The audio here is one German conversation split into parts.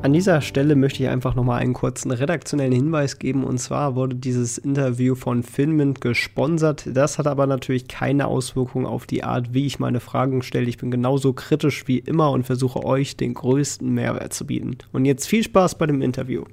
An dieser Stelle möchte ich einfach nochmal einen kurzen redaktionellen Hinweis geben. Und zwar wurde dieses Interview von Finment gesponsert. Das hat aber natürlich keine Auswirkung auf die Art, wie ich meine Fragen stelle. Ich bin genauso kritisch wie immer und versuche euch den größten Mehrwert zu bieten. Und jetzt viel Spaß bei dem Interview.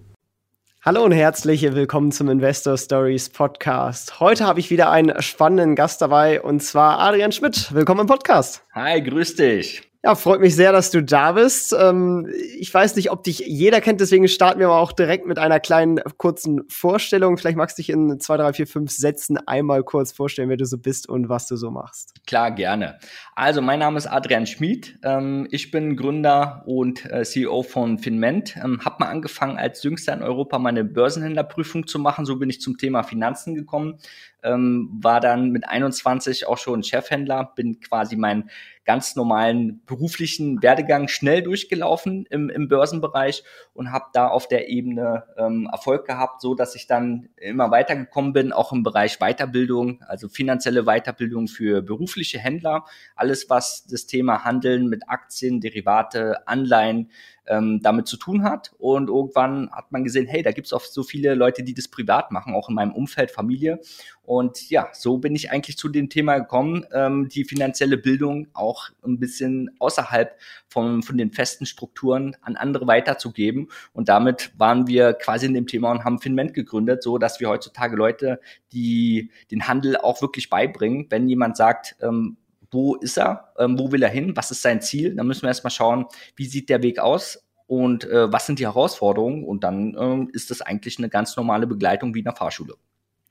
Hallo und herzlich willkommen zum Investor Stories Podcast. Heute habe ich wieder einen spannenden Gast dabei und zwar Adrian Schmidt. Willkommen im Podcast. Hi, grüß dich. Ja, freut mich sehr, dass du da bist. Ähm, ich weiß nicht, ob dich jeder kennt, deswegen starten wir mal auch direkt mit einer kleinen kurzen Vorstellung. Vielleicht magst du dich in zwei, drei, vier, fünf Sätzen einmal kurz vorstellen, wer du so bist und was du so machst. Klar, gerne. Also, mein Name ist Adrian Schmid. Ähm, ich bin Gründer und äh, CEO von Finment. Ähm, hab mal angefangen, als jüngster in Europa meine Börsenhändlerprüfung zu machen. So bin ich zum Thema Finanzen gekommen. war dann mit 21 auch schon Chefhändler, bin quasi mein ganz normalen beruflichen Werdegang schnell durchgelaufen im, im Börsenbereich und habe da auf der Ebene ähm, Erfolg gehabt, so dass ich dann immer weitergekommen bin, auch im Bereich Weiterbildung, also finanzielle Weiterbildung für berufliche Händler, alles was das Thema Handeln mit Aktien, Derivate, Anleihen, ähm, damit zu tun hat. Und irgendwann hat man gesehen, hey, da gibt es auch so viele Leute, die das privat machen, auch in meinem Umfeld, Familie. Und ja, so bin ich eigentlich zu dem Thema gekommen, ähm, die finanzielle Bildung auch ein bisschen außerhalb von, von den festen Strukturen an andere weiterzugeben. Und damit waren wir quasi in dem Thema und haben Finment gegründet, so dass wir heutzutage Leute, die den Handel auch wirklich beibringen, wenn jemand sagt, ähm, wo ist er, ähm, wo will er hin, was ist sein Ziel. Dann müssen wir erstmal schauen, wie sieht der Weg aus und äh, was sind die Herausforderungen. Und dann ähm, ist das eigentlich eine ganz normale Begleitung wie in der Fahrschule.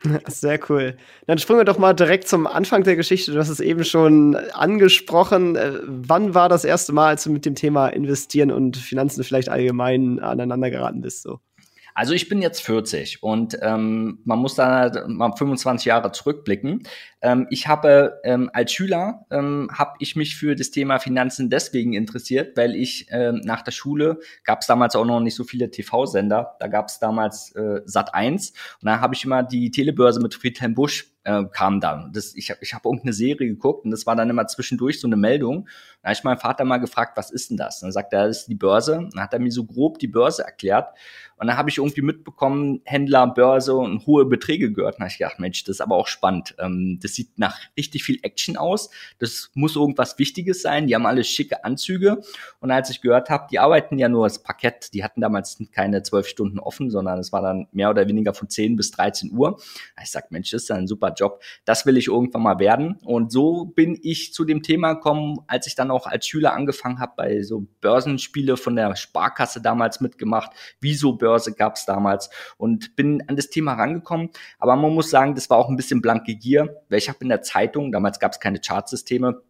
Sehr cool. Dann springen wir doch mal direkt zum Anfang der Geschichte. Du hast es eben schon angesprochen. Äh, wann war das erste Mal, als du mit dem Thema Investieren und Finanzen vielleicht allgemein aneinander geraten bist? So? Also ich bin jetzt 40 und ähm, man muss da mal 25 Jahre zurückblicken. Ähm, ich habe ähm, als Schüler ähm, habe ich mich für das Thema Finanzen deswegen interessiert, weil ich ähm, nach der Schule gab es damals auch noch nicht so viele TV-Sender. Da gab es damals äh, Sat 1 und da habe ich immer die Telebörse mit Friedhelm Busch äh, kam dann. Das, ich habe ich hab irgendeine Serie geguckt und das war dann immer zwischendurch so eine Meldung. Da habe ich meinen Vater mal gefragt, was ist denn das? Und dann sagt er, das ist die Börse. Dann hat er mir so grob die Börse erklärt. Und dann habe ich irgendwie mitbekommen, Händler, Börse und hohe Beträge gehört. Und dann habe ich gedacht, Mensch, das ist aber auch spannend. Ähm, das sieht nach richtig viel Action aus. Das muss irgendwas Wichtiges sein. Die haben alle schicke Anzüge. Und als ich gehört habe, die arbeiten ja nur das Parkett. Die hatten damals keine zwölf Stunden offen, sondern es war dann mehr oder weniger von 10 bis 13 Uhr. Ich sag, Mensch, das ist ein super Job. Das will ich irgendwann mal werden. Und so bin ich zu dem Thema gekommen, als ich dann auch als Schüler angefangen habe, bei so Börsenspiele von der Sparkasse damals mitgemacht. Wieso Börse gab es damals und bin an das Thema rangekommen. Aber man muss sagen, das war auch ein bisschen blanke Gier, weil ich habe in der Zeitung, damals gab es keine Chartsysteme,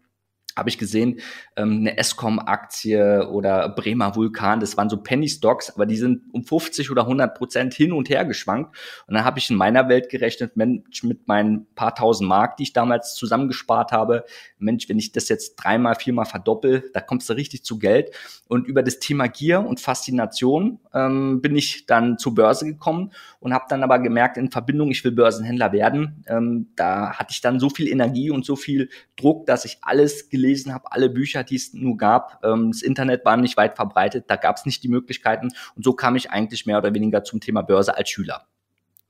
habe ich gesehen, ähm, eine Escom-Aktie oder Bremer Vulkan, das waren so Penny-Stocks, aber die sind um 50 oder 100 Prozent hin und her geschwankt. Und dann habe ich in meiner Welt gerechnet, Mensch, mit meinen paar tausend Mark, die ich damals zusammengespart habe, Mensch, wenn ich das jetzt dreimal, viermal verdoppel, da kommst du richtig zu Geld. Und über das Thema Gier und Faszination ähm, bin ich dann zur Börse gekommen und habe dann aber gemerkt, in Verbindung, ich will Börsenhändler werden, ähm, da hatte ich dann so viel Energie und so viel Druck, dass ich alles gelesen habe, alle Bücher, die es nur gab. Ähm, das Internet war nicht weit verbreitet, da gab es nicht die Möglichkeiten. Und so kam ich eigentlich mehr oder weniger zum Thema Börse als Schüler.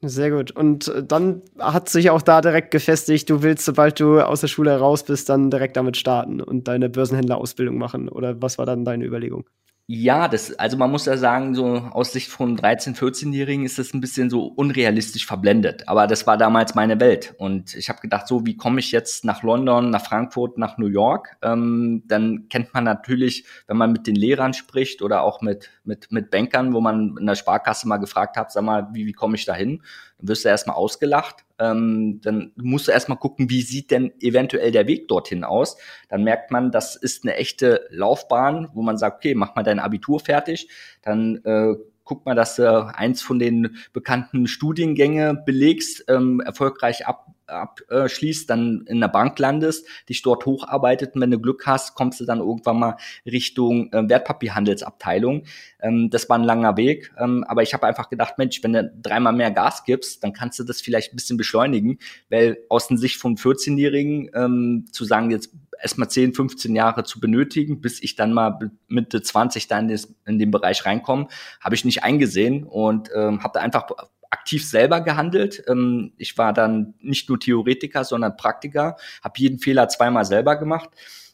Sehr gut. Und äh, dann hat sich auch da direkt gefestigt, du willst, sobald du aus der Schule raus bist, dann direkt damit starten und deine Börsenhändlerausbildung machen. Oder was war dann deine Überlegung? Ja, das, also man muss ja sagen, so aus Sicht von 13-, 14-Jährigen ist das ein bisschen so unrealistisch verblendet. Aber das war damals meine Welt. Und ich habe gedacht, so, wie komme ich jetzt nach London, nach Frankfurt, nach New York? Ähm, dann kennt man natürlich, wenn man mit den Lehrern spricht oder auch mit, mit, mit Bankern, wo man in der Sparkasse mal gefragt hat, sag mal, wie, wie komme ich da hin? Dann wirst du erstmal ausgelacht. Ähm, dann musst du erstmal gucken, wie sieht denn eventuell der Weg dorthin aus. Dann merkt man, das ist eine echte Laufbahn, wo man sagt, okay, mach mal dein Abitur fertig. Dann äh, guck mal, dass du eins von den bekannten Studiengänge belegst, ähm, erfolgreich ab abschließt, dann in der Bank landest, dich dort hocharbeitet und wenn du Glück hast, kommst du dann irgendwann mal Richtung äh, Wertpapierhandelsabteilung. Ähm, das war ein langer Weg, ähm, aber ich habe einfach gedacht, Mensch, wenn du dreimal mehr Gas gibst, dann kannst du das vielleicht ein bisschen beschleunigen, weil aus der Sicht von 14-Jährigen ähm, zu sagen, jetzt erstmal 10, 15 Jahre zu benötigen, bis ich dann mal Mitte 20 da in, des, in den Bereich reinkomme, habe ich nicht eingesehen und ähm, habe da einfach aktiv selber gehandelt. Ähm, ich war dann nicht nur Theoretiker, sondern Praktiker, habe jeden Fehler zweimal selber gemacht,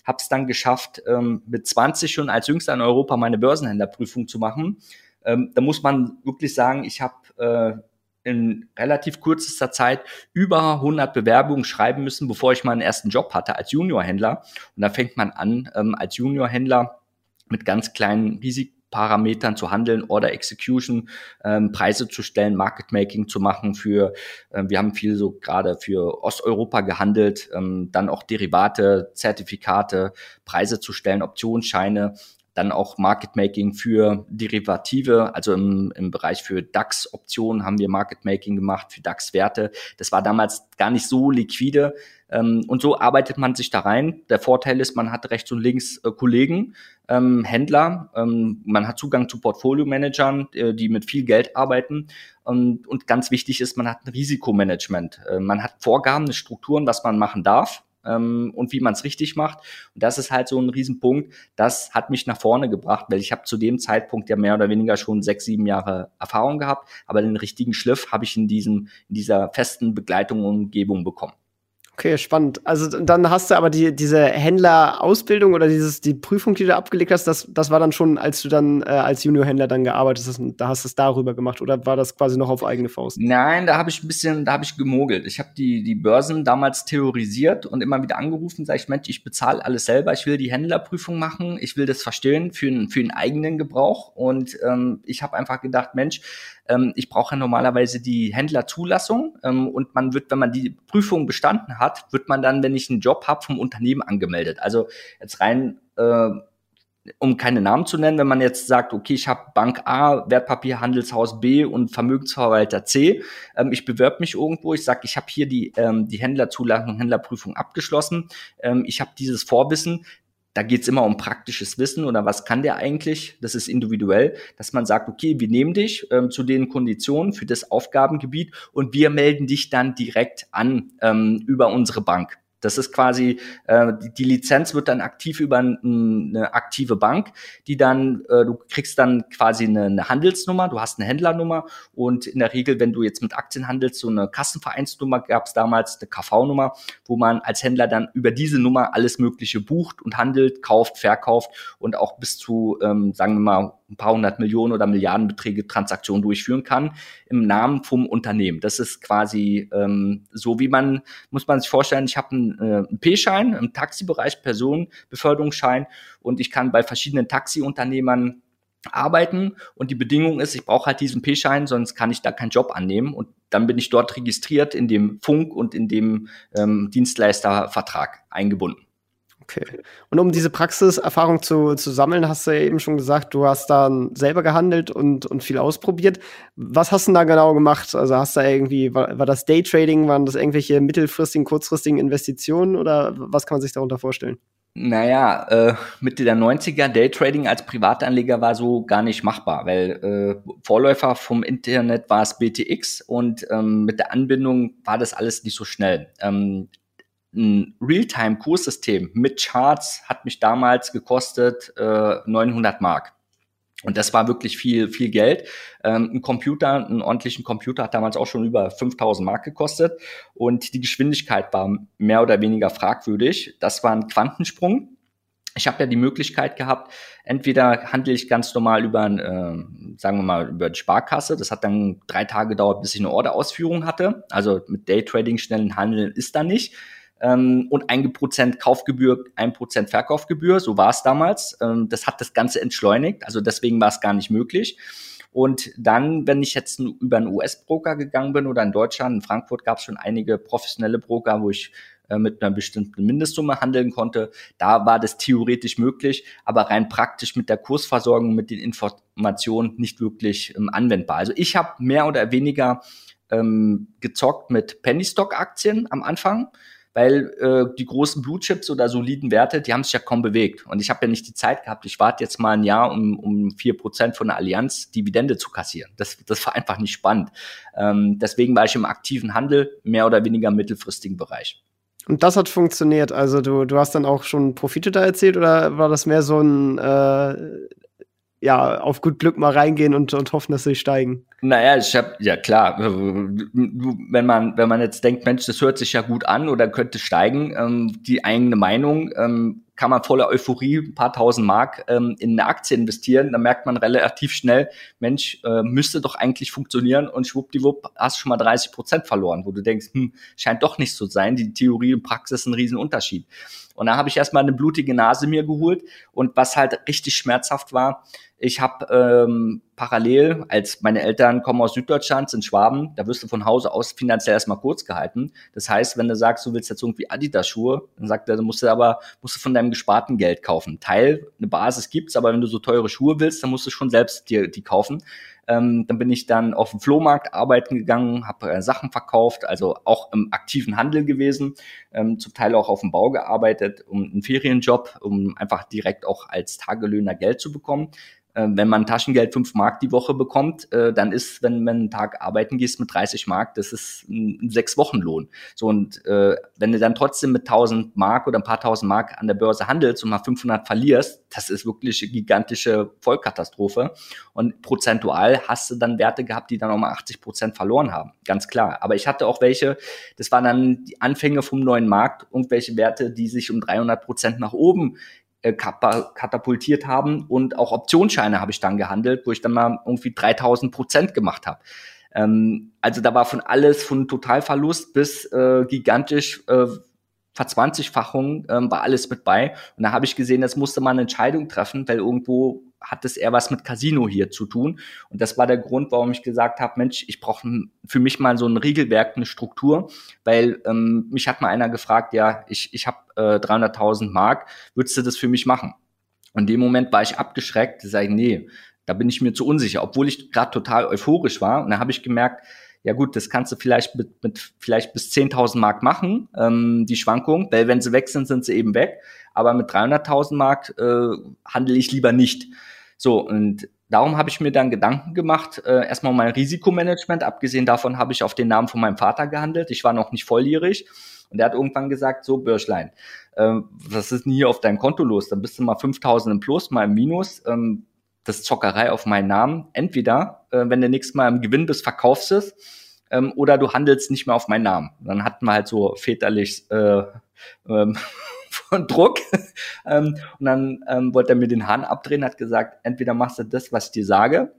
habe es dann geschafft, ähm, mit 20 schon als jüngster in Europa meine Börsenhändlerprüfung zu machen. Ähm, da muss man wirklich sagen, ich habe äh, in relativ kürzester Zeit über 100 Bewerbungen schreiben müssen, bevor ich meinen ersten Job hatte als Juniorhändler. Und da fängt man an, ähm, als Juniorhändler mit ganz kleinen Risiken Parametern zu handeln, Order Execution, ähm, Preise zu stellen, Market Making zu machen für, äh, wir haben viel so gerade für Osteuropa gehandelt, ähm, dann auch Derivate, Zertifikate, Preise zu stellen, Optionsscheine, dann auch Market Making für Derivative, also im, im Bereich für DAX-Optionen haben wir Market Making gemacht, für DAX-Werte. Das war damals gar nicht so liquide. Ähm, und so arbeitet man sich da rein. Der Vorteil ist, man hat rechts und links äh, Kollegen, ähm, Händler, ähm, man hat Zugang zu Portfolio-Managern, äh, die mit viel Geld arbeiten. Und, und ganz wichtig ist, man hat ein Risikomanagement. Äh, man hat Vorgaben, Strukturen, was man machen darf ähm, und wie man es richtig macht. Und das ist halt so ein Riesenpunkt. Das hat mich nach vorne gebracht, weil ich habe zu dem Zeitpunkt ja mehr oder weniger schon sechs, sieben Jahre Erfahrung gehabt, aber den richtigen Schliff habe ich in diesem, in dieser festen Begleitung und Umgebung bekommen. Okay, spannend. Also dann hast du aber die, diese Händlerausbildung oder dieses, die Prüfung, die du abgelegt hast, das, das war dann schon, als du dann äh, als Juniorhändler dann gearbeitet hast, da hast du es darüber gemacht oder war das quasi noch auf eigene Faust? Nein, da habe ich ein bisschen, da habe ich gemogelt. Ich habe die, die Börsen damals theorisiert und immer wieder angerufen, sage ich, Mensch, ich bezahle alles selber, ich will die Händlerprüfung machen, ich will das verstehen für, für einen eigenen Gebrauch und ähm, ich habe einfach gedacht, Mensch, ähm, ich brauche normalerweise die Händlerzulassung ähm, und man wird, wenn man die Prüfung bestanden hat, wird man dann, wenn ich einen Job habe, vom Unternehmen angemeldet. Also jetzt rein äh, um keine Namen zu nennen, wenn man jetzt sagt, okay, ich habe Bank A, Wertpapierhandelshaus B und Vermögensverwalter C, ähm, ich bewerbe mich irgendwo, ich sage, ich habe hier die, ähm, die Händlerzulassung, Händlerprüfung abgeschlossen, ähm, ich habe dieses Vorwissen, da geht's immer um praktisches Wissen oder was kann der eigentlich? Das ist individuell, dass man sagt, okay, wir nehmen dich ähm, zu den Konditionen für das Aufgabengebiet und wir melden dich dann direkt an ähm, über unsere Bank. Das ist quasi, äh, die, Lizenz wird dann aktiv über ein, eine aktive Bank, die dann, äh, du kriegst dann quasi eine, eine Handelsnummer, du hast eine Händlernummer und in der Regel, wenn du jetzt mit Aktien handelst, so eine Kassenvereinsnummer gab es damals, eine KV-Nummer, wo man als Händler dann über diese Nummer alles Mögliche bucht und handelt, kauft, verkauft und auch bis zu, ähm, sagen wir mal, ein paar hundert Millionen oder Milliardenbeträge Transaktionen durchführen kann im Namen vom Unternehmen. Das ist quasi ähm, so, wie man, muss man sich vorstellen, ich habe einen, äh, P-Schein im Taxibereich, Personenbeförderungsschein und ich kann bei verschiedenen Taxiunternehmern arbeiten und die Bedingung ist, ich brauche halt diesen P-Schein, sonst kann ich da keinen Job annehmen und dann bin ich dort registriert in dem Funk und in dem ähm, Dienstleistervertrag eingebunden. Okay. Und um diese Praxiserfahrung zu, zu sammeln, hast du ja eben schon gesagt, du hast dann selber gehandelt und, und viel ausprobiert. Was hast du da genau gemacht? Also hast du da irgendwie, war, war das Daytrading, waren das irgendwelche mittelfristigen, kurzfristigen Investitionen oder was kann man sich darunter vorstellen? Naja, äh, Mitte der 90er Daytrading als Privatanleger war so gar nicht machbar, weil äh, Vorläufer vom Internet war es BTX und ähm, mit der Anbindung war das alles nicht so schnell. Ähm, ein Realtime-Kurssystem mit Charts hat mich damals gekostet äh, 900 Mark. Und das war wirklich viel, viel Geld. Ähm, ein Computer, einen ordentlichen Computer hat damals auch schon über 5000 Mark gekostet. Und die Geschwindigkeit war mehr oder weniger fragwürdig. Das war ein Quantensprung. Ich habe ja die Möglichkeit gehabt, entweder handle ich ganz normal über, äh, sagen wir mal, über die Sparkasse. Das hat dann drei Tage gedauert, bis ich eine Orderausführung hatte. Also mit Daytrading, schnellen Handeln ist da nicht ähm, und ein Prozent Kaufgebühr, ein Prozent Verkaufgebühr. So war es damals. Ähm, das hat das Ganze entschleunigt. Also deswegen war es gar nicht möglich. Und dann, wenn ich jetzt über einen US-Broker gegangen bin oder in Deutschland, in Frankfurt gab es schon einige professionelle Broker, wo ich äh, mit einer bestimmten Mindestsumme handeln konnte. Da war das theoretisch möglich, aber rein praktisch mit der Kursversorgung, mit den Informationen nicht wirklich ähm, anwendbar. Also ich habe mehr oder weniger ähm, gezockt mit Penny Stock Aktien am Anfang weil äh, die großen Blue Chips oder soliden Werte, die haben sich ja kaum bewegt. Und ich habe ja nicht die Zeit gehabt, ich warte jetzt mal ein Jahr, um, um Prozent von der Allianz Dividende zu kassieren. Das, das war einfach nicht spannend. Ähm, deswegen war ich im aktiven Handel, mehr oder weniger im mittelfristigen Bereich. Und das hat funktioniert. Also du, du hast dann auch schon Profite da erzählt oder war das mehr so ein äh, ja, auf gut Glück mal reingehen und, und hoffen, dass sie steigen. Naja, ich habe, ja klar, wenn man, wenn man jetzt denkt, Mensch, das hört sich ja gut an oder könnte steigen, ähm, die eigene Meinung, ähm, kann man voller Euphorie ein paar tausend Mark ähm, in eine Aktie investieren, dann merkt man relativ schnell, Mensch, äh, müsste doch eigentlich funktionieren und schwuppdiwupp hast schon mal 30 Prozent verloren, wo du denkst, hm, scheint doch nicht so zu sein, die Theorie und Praxis ein Riesenunterschied. Und da habe ich erstmal eine blutige Nase mir geholt und was halt richtig schmerzhaft war, ich habe ähm, parallel, als meine Eltern kommen aus Süddeutschland, sind Schwaben, da wirst du von Hause aus finanziell erstmal kurz gehalten. Das heißt, wenn du sagst, du willst jetzt irgendwie Adidas-Schuhe, dann sagt er, du musst du aber musst du von deinem gesparten Geld kaufen. Teil, eine Basis gibt's, aber wenn du so teure Schuhe willst, dann musst du schon selbst dir die kaufen. Ähm, dann bin ich dann auf dem Flohmarkt arbeiten gegangen, habe äh, Sachen verkauft, also auch im aktiven Handel gewesen, ähm, zum Teil auch auf dem Bau gearbeitet, um einen Ferienjob, um einfach direkt auch als Tagelöhner Geld zu bekommen. Äh, wenn man Taschengeld 5 Mark die Woche bekommt, äh, dann ist, wenn man einen Tag arbeiten gehst mit 30 Mark, das ist ein sechs Wochen Lohn. So und äh, wenn du dann trotzdem mit 1000 Mark oder ein paar tausend Mark an der Börse handelst und mal 500 verlierst, das ist wirklich eine gigantische Vollkatastrophe. Und prozentual hast du dann Werte gehabt, die dann auch mal 80 Prozent verloren haben, ganz klar. Aber ich hatte auch welche, das waren dann die Anfänge vom neuen Markt, irgendwelche Werte, die sich um 300 Prozent nach oben äh, katapultiert haben und auch Optionsscheine habe ich dann gehandelt, wo ich dann mal irgendwie 3000 Prozent gemacht habe. Ähm, also da war von alles, von Totalverlust bis äh, gigantisch äh, Verzwanzigfachung ähm, war alles mit bei. Und da habe ich gesehen, das musste man eine Entscheidung treffen, weil irgendwo hat es eher was mit Casino hier zu tun. Und das war der Grund, warum ich gesagt habe, Mensch, ich brauche für mich mal so ein Regelwerk, eine Struktur, weil ähm, mich hat mal einer gefragt, ja, ich, ich habe äh, 300.000 Mark, würdest du das für mich machen? Und in dem Moment war ich abgeschreckt, sage ich, nee, da bin ich mir zu unsicher, obwohl ich gerade total euphorisch war. Und da habe ich gemerkt, ja gut, das kannst du vielleicht mit, mit vielleicht bis 10.000 Mark machen, ähm, die Schwankung, weil wenn sie weg sind, sind sie eben weg. Aber mit 300.000 Mark äh, handle ich lieber nicht. So, und darum habe ich mir dann Gedanken gemacht, äh, erstmal mein Risikomanagement, abgesehen davon habe ich auf den Namen von meinem Vater gehandelt. Ich war noch nicht volljährig. Und er hat irgendwann gesagt, so Börschlein, äh, was ist denn hier auf deinem Konto los? Dann bist du mal 5000 im Plus, mal im Minus. Ähm, das Zockerei auf meinen Namen. Entweder, äh, wenn du nächstes Mal im Gewinn bist, verkaufst es, ähm, oder du handelst nicht mehr auf meinen Namen. Dann hatten wir halt so väterlich äh, ähm, von Druck. ähm, und dann ähm, wollte er mir den Hahn abdrehen, hat gesagt, entweder machst du das, was ich dir sage,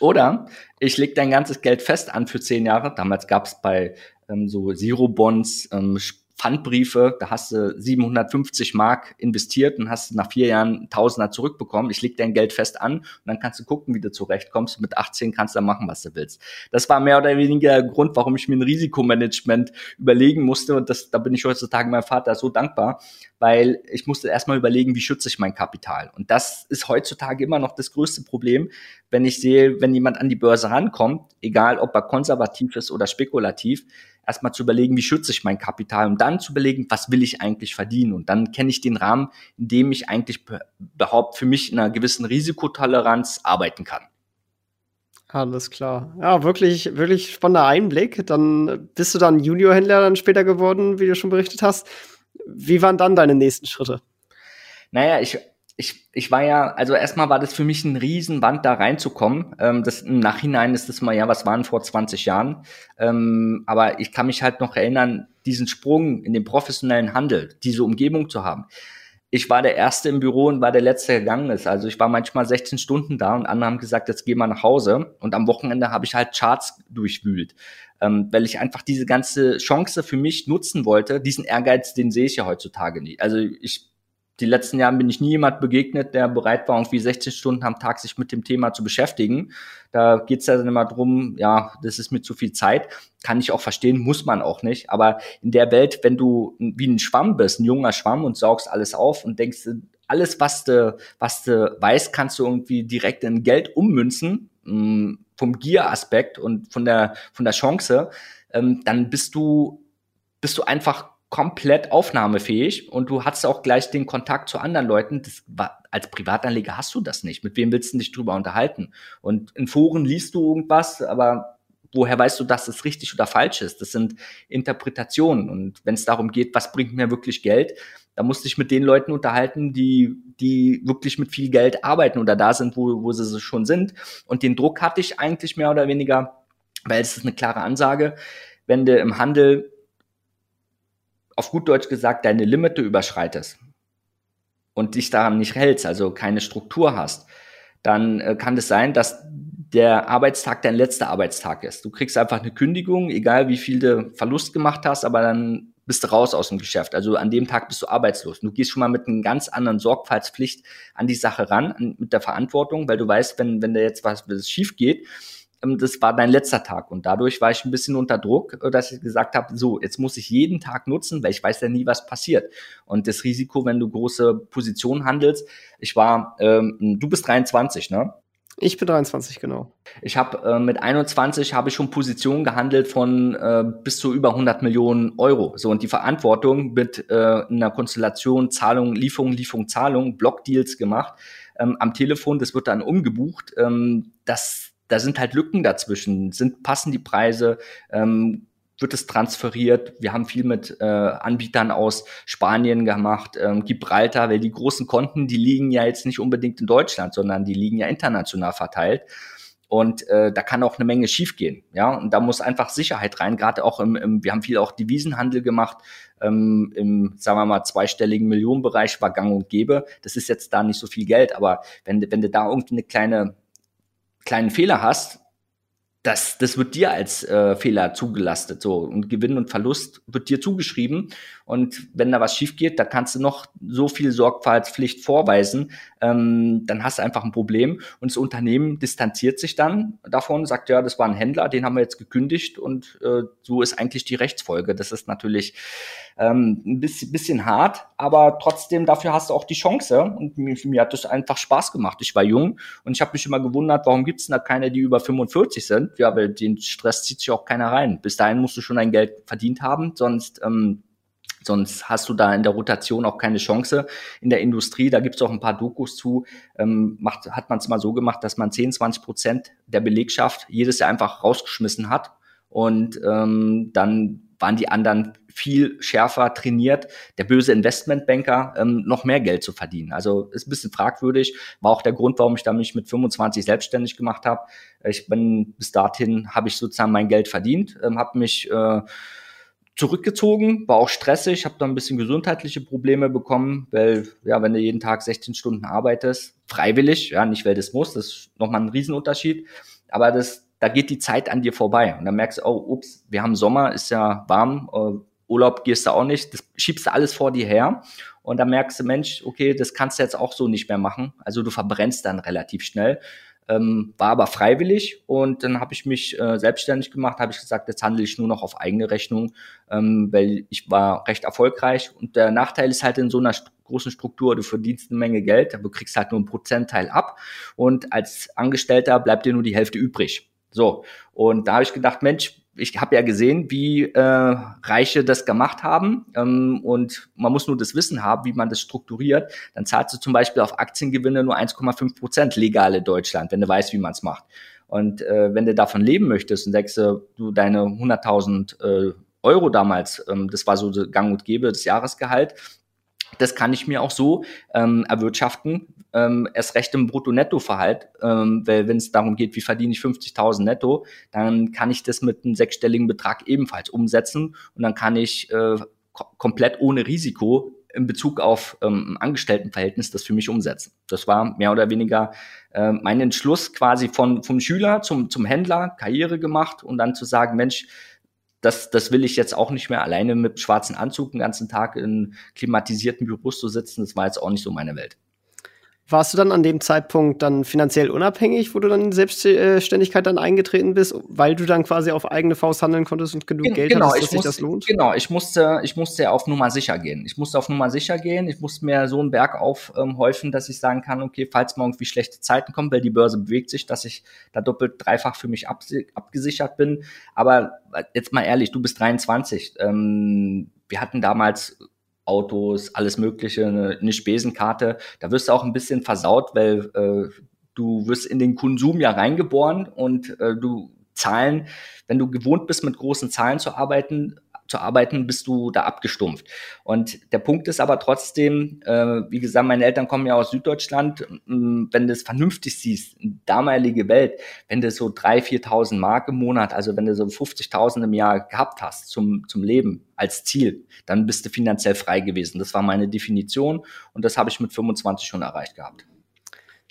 oder ich leg dein ganzes Geld fest an für zehn Jahre. Damals gab es bei ähm, so Zero-Bonds ähm, Pfandbriefe, da hast du 750 Mark investiert und hast nach vier Jahren Tausender zurückbekommen. Ich leg dein Geld fest an und dann kannst du gucken, wie du zurechtkommst. Mit 18 kannst du dann machen, was du willst. Das war mehr oder weniger der Grund, warum ich mir ein Risikomanagement überlegen musste und das, da bin ich heutzutage meinem Vater so dankbar, weil ich musste erstmal überlegen, wie schütze ich mein Kapital. Und das ist heutzutage immer noch das größte Problem, wenn ich sehe, wenn jemand an die Börse rankommt, egal ob er konservativ ist oder spekulativ, erstmal zu überlegen, wie schütze ich mein Kapital und dann zu überlegen, was will ich eigentlich verdienen. Und dann kenne ich den Rahmen, in dem ich eigentlich behaupte, für mich in einer gewissen Risikotoleranz arbeiten kann. Alles klar. Ja, wirklich, wirklich spannender Einblick. Dann bist du dann Juniorhändler dann später geworden, wie du schon berichtet hast. Wie waren dann deine nächsten Schritte? Naja, ich ich, ich war ja, also erstmal war das für mich ein Riesenwand, da reinzukommen. Ähm, das, Im Nachhinein ist das mal, ja, was waren vor 20 Jahren. Ähm, aber ich kann mich halt noch erinnern, diesen Sprung in den professionellen Handel, diese Umgebung zu haben. Ich war der Erste im Büro und war der Letzte, der gegangen ist. Also ich war manchmal 16 Stunden da und andere haben gesagt, jetzt geh mal nach Hause. Und am Wochenende habe ich halt Charts durchwühlt. Ähm, weil ich einfach diese ganze Chance für mich nutzen wollte. Diesen Ehrgeiz, den sehe ich ja heutzutage nicht. Also ich die letzten Jahren bin ich nie jemand begegnet, der bereit war, irgendwie 16 Stunden am Tag sich mit dem Thema zu beschäftigen. Da geht's ja dann immer drum, ja, das ist mir zu viel Zeit. Kann ich auch verstehen, muss man auch nicht. Aber in der Welt, wenn du wie ein Schwamm bist, ein junger Schwamm und saugst alles auf und denkst, alles, was du, was du weißt, kannst du irgendwie direkt in Geld ummünzen, mh, mm, vom Gier-Aspekt und von der, von der Chance, ähm, dann bist du, bist du einfach komplett aufnahmefähig und du hast auch gleich den Kontakt zu anderen Leuten. War, als Privatanleger hast du das nicht. Mit wem willst du dich drüber unterhalten? Und in Foren liest du irgendwas, aber woher weißt du, dass es richtig oder falsch ist? Das sind Interpretationen. Und wenn es darum geht, was bringt mir wirklich Geld, da musst du dich mit den Leuten unterhalten, die, die wirklich mit viel Geld arbeiten oder da sind, wo, wo sie schon sind. Und den Druck hatte ich eigentlich mehr oder weniger, weil es ist eine klare Ansage, wenn du im Handel auf gut Deutsch gesagt deine Limite überschreitest und dich daran nicht hältst, also keine Struktur hast, dann äh, kann es sein, dass der Arbeitstag dein letzter Arbeitstag ist. Du kriegst einfach eine Kündigung, egal wie viel du Verlust gemacht hast, aber dann bist du raus aus dem Geschäft. Also an dem Tag bist du arbeitslos. Du gehst schon mal mit einer ganz anderen Sorgfaltspflicht an die Sache ran, an, mit der Verantwortung, weil du weißt, wenn, wenn da jetzt was, was schief geht, das war dein letzter Tag. Und dadurch war ich ein bisschen unter Druck, äh, dass ich gesagt habe, so, jetzt muss ich jeden Tag nutzen, weil ich weiß ja nie, was passiert. Und das Risiko, wenn du große Positionen handelst, ich war, ähm, du bist 23, ne? Ich bin 23, genau. Ich habe äh, mit 21 habe ich schon Positionen gehandelt von äh, bis zu über 100 Millionen Euro. So und die Verantwortung mit äh, einer Konstellation Zahlung, Lieferung, Lieferung, Zahlung, Blockdeals gemacht ähm, am Telefon. Das wird dann umgebucht. Ähm, das da sind halt Lücken dazwischen. Sind, passen die Preise? Ähm, wird es transferiert? Wir haben viel mit äh, Anbietern aus Spanien gemacht, ähm, Gibraltar, weil die großen Konten, die liegen ja jetzt nicht unbedingt in Deutschland, sondern die liegen ja international verteilt. Und äh, da kann auch eine Menge schiefgehen, ja. Und da muss einfach Sicherheit rein. Gerade auch im, im, wir haben viel auch Devisenhandel gemacht, ähm, im, sagen wir mal, zweistelligen Millionenbereich war Gang und Gäbe. Das ist jetzt da nicht so viel Geld, aber wenn, wenn du da irgendwie eine kleine kleinen Fehler hast, das, das wird dir als äh, Fehler zugelastet. So und Gewinn und Verlust wird dir zugeschrieben. Und wenn da was schief geht, da kannst du noch so viel Sorgfaltspflicht vorweisen, ähm, dann hast du einfach ein Problem. Und das Unternehmen distanziert sich dann davon, sagt ja, das war ein Händler, den haben wir jetzt gekündigt und äh, so ist eigentlich die Rechtsfolge. Das ist natürlich ähm, ein bisschen, bisschen hart, aber trotzdem dafür hast du auch die Chance. Und mir, mir hat das einfach Spaß gemacht. Ich war jung und ich habe mich immer gewundert, warum gibt es da keine, die über 45 sind? Ja, weil den Stress zieht sich auch keiner rein. Bis dahin musst du schon dein Geld verdient haben, sonst ähm, Sonst hast du da in der Rotation auch keine Chance. In der Industrie, da gibt es auch ein paar Dokus zu, ähm, macht, hat man es mal so gemacht, dass man 10, 20 Prozent der Belegschaft jedes Jahr einfach rausgeschmissen hat. Und ähm, dann waren die anderen viel schärfer trainiert, der böse Investmentbanker ähm, noch mehr Geld zu verdienen. Also ist ein bisschen fragwürdig, war auch der Grund, warum ich da mich mit 25 selbstständig gemacht habe. Ich bin bis dahin habe ich sozusagen mein Geld verdient, ähm, habe mich äh, zurückgezogen, war auch stressig, habe da ein bisschen gesundheitliche Probleme bekommen, weil ja, wenn du jeden Tag 16 Stunden arbeitest, freiwillig, ja, nicht weil das muss, das ist nochmal ein Riesenunterschied, aber das, da geht die Zeit an dir vorbei und dann merkst du, oh, ups, wir haben Sommer, ist ja warm, äh, Urlaub gehst du auch nicht, das schiebst du alles vor dir her und dann merkst du, Mensch, okay, das kannst du jetzt auch so nicht mehr machen, also du verbrennst dann relativ schnell ähm, war aber freiwillig und dann habe ich mich äh, selbstständig gemacht, habe ich gesagt, jetzt handle ich nur noch auf eigene Rechnung, ähm, weil ich war recht erfolgreich. Und der Nachteil ist halt in so einer großen Struktur, du verdienst eine Menge Geld, aber du kriegst halt nur einen Prozentteil ab. Und als Angestellter bleibt dir nur die Hälfte übrig. So, und da habe ich gedacht, Mensch, ich habe ja gesehen, wie äh, Reiche das gemacht haben ähm, und man muss nur das Wissen haben, wie man das strukturiert. Dann zahlst du zum Beispiel auf Aktiengewinne nur 1,5 Prozent legale Deutschland, wenn du weißt, wie man es macht. Und äh, wenn du davon leben möchtest und denkst du deine 100.000 äh, Euro damals, ähm, das war so Gang und Gäbe, das Jahresgehalt, das kann ich mir auch so ähm, erwirtschaften, ähm, erst recht im Brutto-Netto-Verhalt, ähm, weil wenn es darum geht, wie verdiene ich 50.000 netto, dann kann ich das mit einem sechsstelligen Betrag ebenfalls umsetzen und dann kann ich äh, komplett ohne Risiko in Bezug auf ähm, Angestelltenverhältnis das für mich umsetzen. Das war mehr oder weniger äh, mein Entschluss quasi von vom Schüler zum zum Händler Karriere gemacht und dann zu sagen, Mensch, das, das will ich jetzt auch nicht mehr alleine mit schwarzen Anzug den ganzen Tag in klimatisierten Büros zu sitzen. Das war jetzt auch nicht so meine Welt. Warst du dann an dem Zeitpunkt dann finanziell unabhängig, wo du dann in Selbstständigkeit dann eingetreten bist, weil du dann quasi auf eigene Faust handeln konntest und genug Gen Geld genau, hattest, dass sich das lohnt? Genau, ich musste, ich musste auf Nummer sicher gehen. Ich musste auf Nummer sicher gehen. Ich musste mir so einen Berg aufhäufen, ähm, dass ich sagen kann, okay, falls mal irgendwie schlechte Zeiten kommen, weil die Börse bewegt sich, dass ich da doppelt, dreifach für mich abgesichert bin. Aber jetzt mal ehrlich, du bist 23. Ähm, wir hatten damals Autos, alles Mögliche, eine, Spesenkarte. Da wirst du auch ein bisschen versaut, weil äh, du wirst in den Konsum ja reingeboren und äh, du Zahlen, wenn du gewohnt bist, mit großen Zahlen zu arbeiten, zu arbeiten, bist du da abgestumpft. Und der Punkt ist aber trotzdem, äh, wie gesagt, meine Eltern kommen ja aus Süddeutschland, ähm, wenn du es vernünftig siehst, damalige Welt, wenn du so 3.000, 4.000 Mark im Monat, also wenn du so 50.000 im Jahr gehabt hast zum, zum Leben als Ziel, dann bist du finanziell frei gewesen. Das war meine Definition und das habe ich mit 25 schon erreicht gehabt.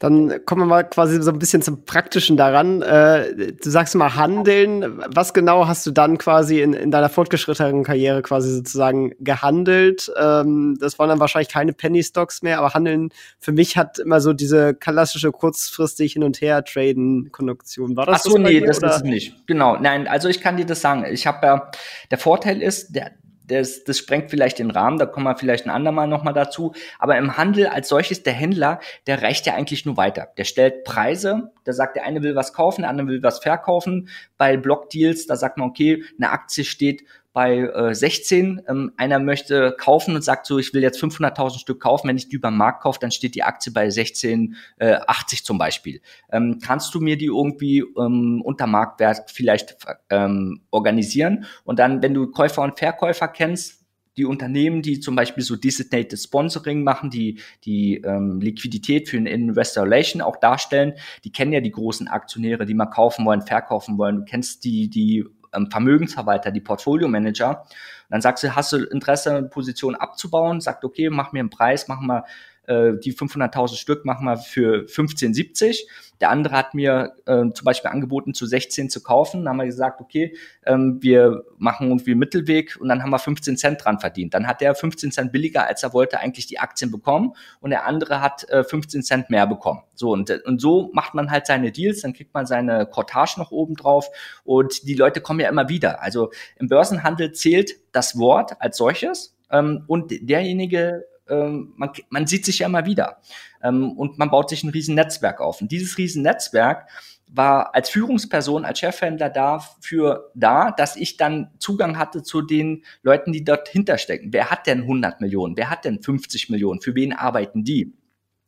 Dann kommen wir mal quasi so ein bisschen zum Praktischen daran. Äh, du sagst mal handeln. Was genau hast du dann quasi in, in deiner fortgeschrittenen Karriere quasi sozusagen gehandelt? Ähm, das waren dann wahrscheinlich keine Penny Stocks mehr, aber Handeln für mich hat immer so diese klassische kurzfristig hin und her traden Konjunktion. War das Ach so, das nee, dir, das oder? ist es nicht. Genau. Nein, also ich kann dir das sagen. Ich habe ja, der Vorteil ist, der, das, das sprengt vielleicht den Rahmen, da kommen wir vielleicht ein andermal nochmal dazu. Aber im Handel als solches, der Händler, der reicht ja eigentlich nur weiter. Der stellt Preise, da sagt der eine will was kaufen, der andere will was verkaufen. Bei Blockdeals, da sagt man, okay, eine Aktie steht bei äh, 16. Ähm, einer möchte kaufen und sagt so, ich will jetzt 500.000 Stück kaufen. Wenn ich die über den Markt kaufe, dann steht die Aktie bei 16, äh, 80 zum Beispiel. Ähm, kannst du mir die irgendwie ähm, unter Marktwert vielleicht ähm, organisieren? Und dann, wenn du Käufer und Verkäufer kennst, die Unternehmen, die zum Beispiel so Designated Sponsoring machen, die die ähm, Liquidität für eine Investor Relation auch darstellen, die kennen ja die großen Aktionäre, die mal kaufen wollen, verkaufen wollen. Du kennst die die ähm, Vermögensverwalter, die Portfolio-Manager. Dann sagst du, hast du Interesse, eine Position abzubauen? Sagt, okay, mach mir einen Preis, mach mal äh, die 500.000 Stück machen wir für 15,70. Der andere hat mir äh, zum Beispiel angeboten, zu 16 zu kaufen. Dann haben wir gesagt, okay, ähm, wir machen irgendwie Mittelweg und dann haben wir 15 Cent dran verdient. Dann hat der 15 Cent billiger, als er wollte, eigentlich die Aktien bekommen und der andere hat äh, 15 Cent mehr bekommen. So und, und so macht man halt seine Deals, dann kriegt man seine Cortage noch oben drauf und die Leute kommen ja immer wieder. Also im Börsenhandel zählt das Wort als solches ähm, und derjenige ähm, man, man sieht sich ja immer wieder ähm, und man baut sich ein riesen Netzwerk auf. Und dieses riesen Netzwerk war als Führungsperson, als Chefhändler dafür da, dass ich dann Zugang hatte zu den Leuten, die dort hinterstecken. Wer hat denn 100 Millionen? Wer hat denn 50 Millionen? Für wen arbeiten die?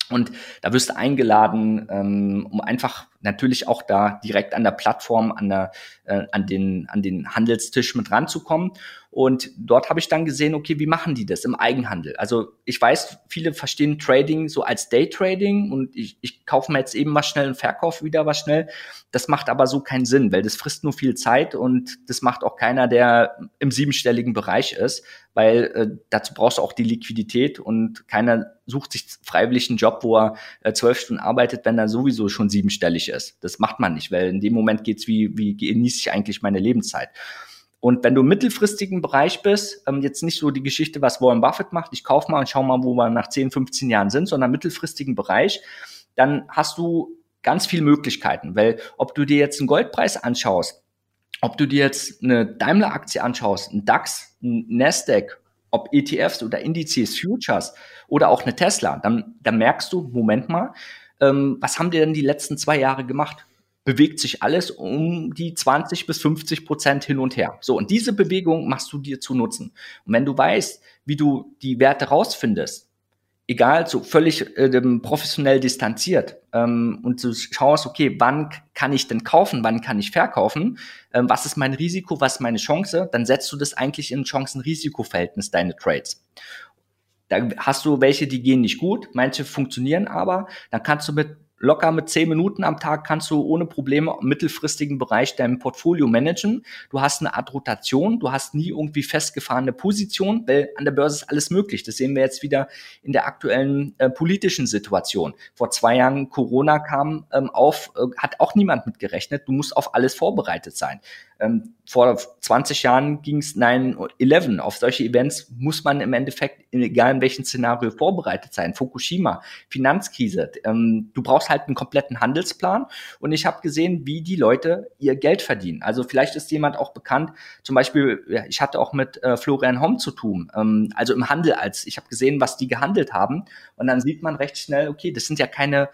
Und da wirst du eingeladen, ähm, um einfach natürlich auch da direkt an der Plattform, an, der, äh, an, den, an den Handelstisch mit ranzukommen. Und dort habe ich dann gesehen, okay, wie machen die das im Eigenhandel? Also ich weiß, viele verstehen Trading so als Daytrading und ich, ich kaufe mir jetzt eben was schnell und verkaufe wieder was schnell. Das macht aber so keinen Sinn, weil das frisst nur viel Zeit und das macht auch keiner, der im siebenstelligen Bereich ist, weil äh, dazu brauchst du auch die Liquidität und keiner sucht sich freiwillig einen Job, wo er äh, zwölf Stunden arbeitet, wenn er sowieso schon siebenstellig ist. Das macht man nicht, weil in dem Moment geht's wie, wie genieße ich eigentlich meine Lebenszeit. Und wenn du im mittelfristigen Bereich bist, ähm, jetzt nicht so die Geschichte, was Warren Buffett macht, ich kauf mal und schau mal, wo wir nach 10, 15 Jahren sind, sondern mittelfristigen Bereich, dann hast du ganz viele Möglichkeiten, weil ob du dir jetzt einen Goldpreis anschaust, ob du dir jetzt eine Daimler-Aktie anschaust, ein DAX, ein Nasdaq, ob ETFs oder Indizes, Futures oder auch eine Tesla, dann, dann merkst du, Moment mal, ähm, was haben die denn die letzten zwei Jahre gemacht? bewegt sich alles um die 20 bis 50 Prozent hin und her. So, und diese Bewegung machst du dir zu nutzen. Und wenn du weißt, wie du die Werte rausfindest, egal, so völlig äh, professionell distanziert ähm, und du schaust, okay, wann kann ich denn kaufen, wann kann ich verkaufen, ähm, was ist mein Risiko, was ist meine Chance, dann setzt du das eigentlich in Chancen-Risiko-Verhältnis, deine Trades. Da hast du welche, die gehen nicht gut, manche funktionieren aber, dann kannst du mit locker mit zehn Minuten am Tag kannst du ohne Probleme im mittelfristigen Bereich dein Portfolio managen. Du hast eine Art Rotation, du hast nie irgendwie festgefahrene Position, weil an der Börse ist alles möglich. Das sehen wir jetzt wieder in der aktuellen äh, politischen Situation. Vor zwei Jahren Corona kam ähm, auf, äh, hat auch niemand mitgerechnet. Du musst auf alles vorbereitet sein. Ähm, vor 20 Jahren ging es 9-11. Auf solche Events muss man im Endeffekt, egal in welchem Szenario, vorbereitet sein. Fukushima, Finanzkrise. Ähm, du brauchst halt einen kompletten Handelsplan. Und ich habe gesehen, wie die Leute ihr Geld verdienen. Also vielleicht ist jemand auch bekannt, zum Beispiel, ich hatte auch mit äh, Florian Homm zu tun, ähm, also im Handel als, ich habe gesehen, was die gehandelt haben. Und dann sieht man recht schnell, okay, das sind ja keine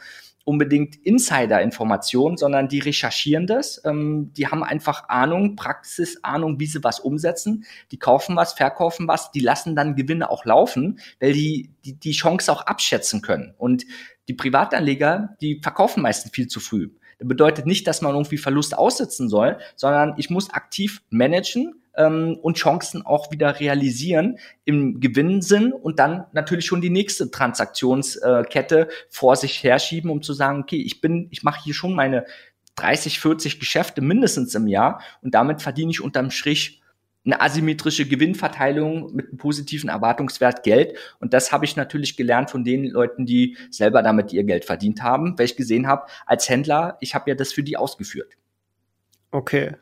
unbedingt Insider-Informationen, sondern die recherchieren das. Ähm, die haben einfach Ahnung, Praxisahnung, wie sie was umsetzen. Die kaufen was, verkaufen was, die lassen dann Gewinne auch laufen, weil die die, die Chance auch abschätzen können. Und die Privatanleger, die verkaufen meistens viel zu früh. Das bedeutet nicht, dass man irgendwie Verlust aussitzen soll, sondern ich muss aktiv managen, ähm, und Chancen auch wieder realisieren im Gewinnsinn und dann natürlich schon die nächste Transaktionskette vor sich herschieben, um zu sagen, okay, ich bin, ich mache hier schon meine 30, 40 Geschäfte mindestens im Jahr und damit verdiene ich unterm Strich eine asymmetrische Gewinnverteilung mit einem positiven Erwartungswert Geld. Und das habe ich natürlich gelernt von den Leuten, die selber damit ihr Geld verdient haben, weil ich gesehen habe, als Händler, ich habe ja das für die ausgeführt. Okay.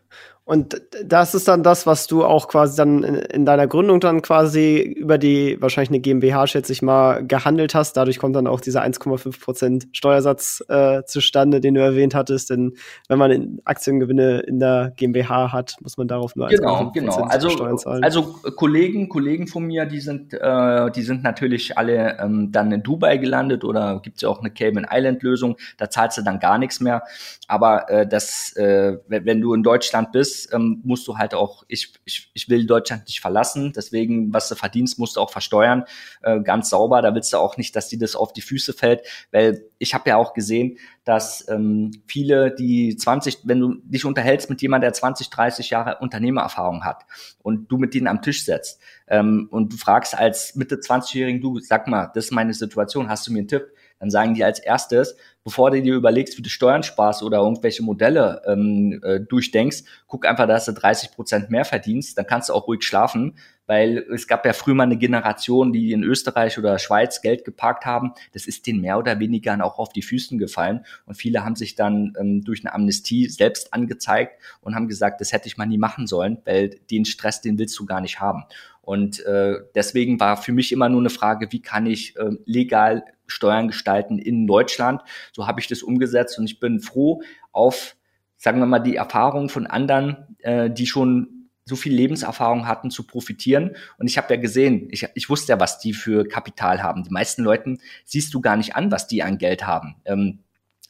Und das ist dann das, was du auch quasi dann in, in, deiner Gründung dann quasi über die, wahrscheinlich eine GmbH, schätze ich mal, gehandelt hast. Dadurch kommt dann auch dieser 1,5 Prozent Steuersatz äh, zustande, den du erwähnt hattest. Denn wenn man Aktiengewinne in der GmbH hat, muss man darauf nur genau, genau. Also, Steuern zahlen. Also Kollegen, Kollegen von mir, die sind, äh, die sind natürlich alle ähm, dann in Dubai gelandet oder gibt es ja auch eine Cayman Island Lösung. Da zahlst du dann gar nichts mehr. Aber äh, das, äh, wenn du in Deutschland bist, ähm, musst du halt auch, ich, ich, ich will Deutschland nicht verlassen, deswegen, was du verdienst, musst du auch versteuern, äh, ganz sauber. Da willst du auch nicht, dass dir das auf die Füße fällt, weil ich habe ja auch gesehen, dass ähm, viele, die 20, wenn du dich unterhältst mit jemandem, der 20, 30 Jahre Unternehmererfahrung hat und du mit denen am Tisch setzt ähm, und du fragst als Mitte 20-Jährigen, du, sag mal, das ist meine Situation, hast du mir einen Tipp? Dann sagen die als erstes, bevor du dir überlegst, wie du Steuern sparst oder irgendwelche Modelle ähm, äh, durchdenkst, guck einfach, dass du 30 Prozent mehr verdienst, dann kannst du auch ruhig schlafen, weil es gab ja früher mal eine Generation, die in Österreich oder Schweiz Geld geparkt haben. Das ist denen mehr oder weniger auch auf die Füßen gefallen. Und viele haben sich dann ähm, durch eine Amnestie selbst angezeigt und haben gesagt, das hätte ich mal nie machen sollen, weil den Stress, den willst du gar nicht haben. Und äh, deswegen war für mich immer nur eine Frage, wie kann ich äh, legal Steuern gestalten in Deutschland. So habe ich das umgesetzt und ich bin froh auf, sagen wir mal, die Erfahrungen von anderen, äh, die schon so viel Lebenserfahrung hatten, zu profitieren. Und ich habe ja gesehen, ich, ich wusste ja, was die für Kapital haben. Die meisten Leuten siehst du gar nicht an, was die an Geld haben. Ähm,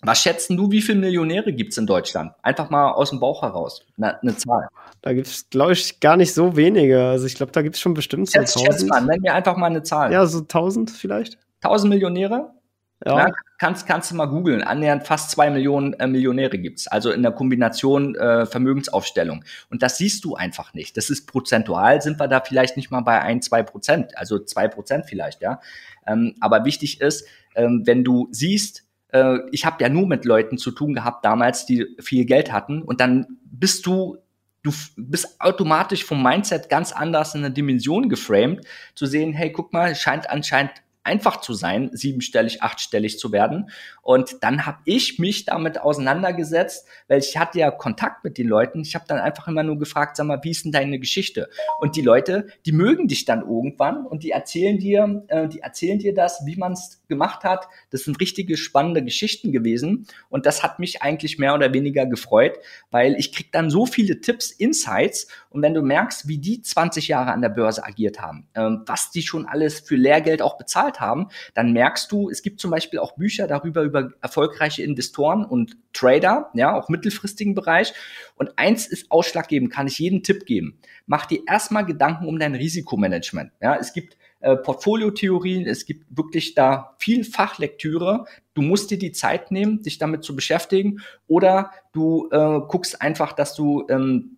was schätzen du, wie viele Millionäre gibt's in Deutschland? Einfach mal aus dem Bauch heraus, eine, eine Zahl. Da gibt's, glaube ich, gar nicht so wenige. Also ich glaube, da gibt's schon bestimmt so Schätz, 1000. Schätz mal, nenn mir einfach mal eine Zahl. Ja, so 1000 vielleicht. 1000 Millionäre? Ja. Na, kannst, kannst du mal googeln. Annähernd fast zwei Millionen äh, Millionäre gibt's. Also in der Kombination äh, Vermögensaufstellung. Und das siehst du einfach nicht. Das ist prozentual, sind wir da vielleicht nicht mal bei ein, zwei Prozent. Also zwei Prozent vielleicht, ja. Ähm, aber wichtig ist, ähm, wenn du siehst, äh, ich habe ja nur mit Leuten zu tun gehabt damals, die viel Geld hatten. Und dann bist du du bist automatisch vom Mindset ganz anders in eine Dimension geframed, zu sehen, hey, guck mal, scheint anscheinend einfach zu sein, siebenstellig, achtstellig zu werden. Und dann habe ich mich damit auseinandergesetzt, weil ich hatte ja Kontakt mit den Leuten. Ich habe dann einfach immer nur gefragt, sag mal, wie ist denn deine Geschichte? Und die Leute, die mögen dich dann irgendwann und die erzählen dir, äh, die erzählen dir das, wie man es gemacht hat. Das sind richtige spannende Geschichten gewesen. Und das hat mich eigentlich mehr oder weniger gefreut, weil ich krieg dann so viele Tipps, Insights. Und wenn du merkst, wie die 20 Jahre an der Börse agiert haben, äh, was die schon alles für Lehrgeld auch bezahlt haben, dann merkst du, es gibt zum Beispiel auch Bücher darüber, über erfolgreiche Investoren und Trader, ja, auch mittelfristigen Bereich. Und eins ist ausschlaggebend, kann ich jeden Tipp geben. Mach dir erstmal Gedanken um dein Risikomanagement. Ja, es gibt äh, Portfoliotheorien, es gibt wirklich da viel Fachlektüre. Du musst dir die Zeit nehmen, dich damit zu beschäftigen, oder du äh, guckst einfach, dass du ähm,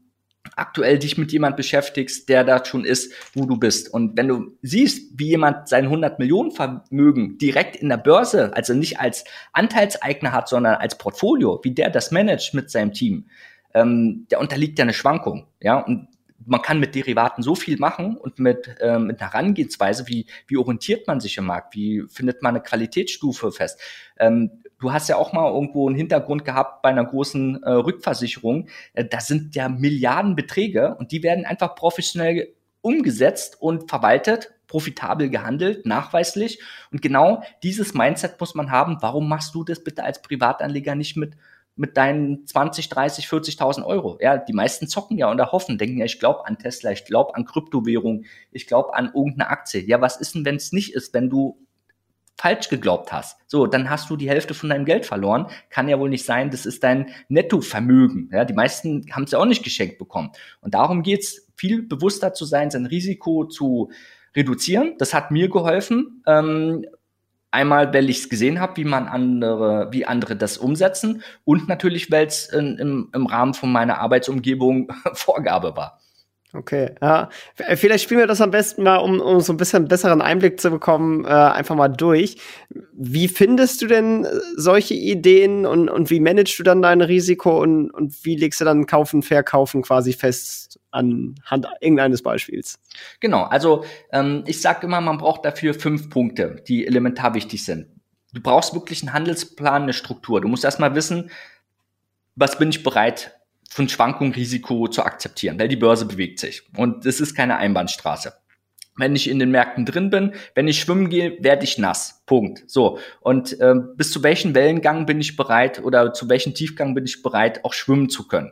aktuell dich mit jemand beschäftigst, der da schon ist, wo du bist. Und wenn du siehst, wie jemand sein 100 Millionen Vermögen direkt in der Börse, also nicht als Anteilseigner hat, sondern als Portfolio, wie der das managt mit seinem Team, ähm, der unterliegt ja eine Schwankung. Ja, und man kann mit Derivaten so viel machen und mit, äh, mit einer Herangehensweise, wie, wie orientiert man sich im Markt, wie findet man eine Qualitätsstufe fest. Ähm, du hast ja auch mal irgendwo einen Hintergrund gehabt bei einer großen äh, Rückversicherung. Äh, das sind ja Milliardenbeträge und die werden einfach professionell umgesetzt und verwaltet, profitabel gehandelt, nachweislich. Und genau dieses Mindset muss man haben. Warum machst du das bitte als Privatanleger nicht mit mit deinen 20, 30, 40.000 Euro. Ja, die meisten zocken ja und erhoffen, denken ja, ich glaube an Tesla, ich glaube an Kryptowährung, ich glaube an irgendeine Aktie. Ja, was ist denn, wenn es nicht ist, wenn du falsch geglaubt hast? So, dann hast du die Hälfte von deinem Geld verloren. Kann ja wohl nicht sein, das ist dein Nettovermögen. Ja, die meisten haben es ja auch nicht geschenkt bekommen. Und darum geht's, viel bewusster zu sein, sein Risiko zu reduzieren. Das hat mir geholfen. Ähm, Einmal, weil ich es gesehen habe, wie man andere, wie andere das umsetzen und natürlich, weil es im, im Rahmen von meiner Arbeitsumgebung Vorgabe war. Okay, ja. Vielleicht spielen wir das am besten mal, um, um so ein bisschen besseren Einblick zu bekommen, äh, einfach mal durch. Wie findest du denn solche Ideen und, und wie managst du dann dein Risiko und, und wie legst du dann Kaufen, Verkaufen quasi fest anhand irgendeines Beispiels? Genau, also ähm, ich sage immer, man braucht dafür fünf Punkte, die elementar wichtig sind. Du brauchst wirklich einen Handelsplan, eine Struktur. Du musst erstmal wissen, was bin ich bereit von Schwankung, Risiko zu akzeptieren, weil die Börse bewegt sich und das ist keine Einbahnstraße. Wenn ich in den Märkten drin bin, wenn ich schwimmen gehe, werde ich nass. Punkt. So. Und äh, bis zu welchem Wellengang bin ich bereit oder zu welchem Tiefgang bin ich bereit, auch schwimmen zu können.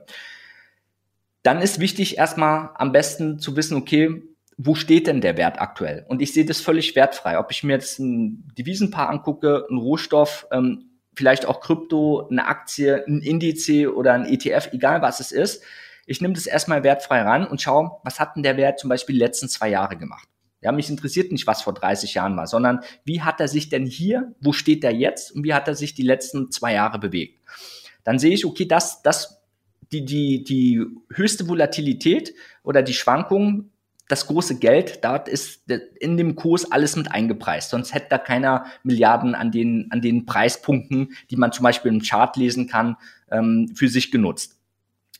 Dann ist wichtig, erstmal am besten zu wissen, okay, wo steht denn der Wert aktuell? Und ich sehe das völlig wertfrei. Ob ich mir jetzt ein Devisenpaar angucke, ein Rohstoff, ähm, vielleicht auch Krypto, eine Aktie, ein Indiz oder ein ETF, egal was es ist. Ich nehme das erstmal wertfrei ran und schaue, was hat denn der Wert zum Beispiel die letzten zwei Jahre gemacht. Ja, mich interessiert nicht, was vor 30 Jahren war, sondern wie hat er sich denn hier, wo steht er jetzt und wie hat er sich die letzten zwei Jahre bewegt. Dann sehe ich, okay, das, das, die, die, die höchste Volatilität oder die Schwankungen das große Geld, dort ist in dem Kurs alles mit eingepreist. Sonst hätte da keiner Milliarden an den, an den Preispunkten, die man zum Beispiel im Chart lesen kann, ähm, für sich genutzt.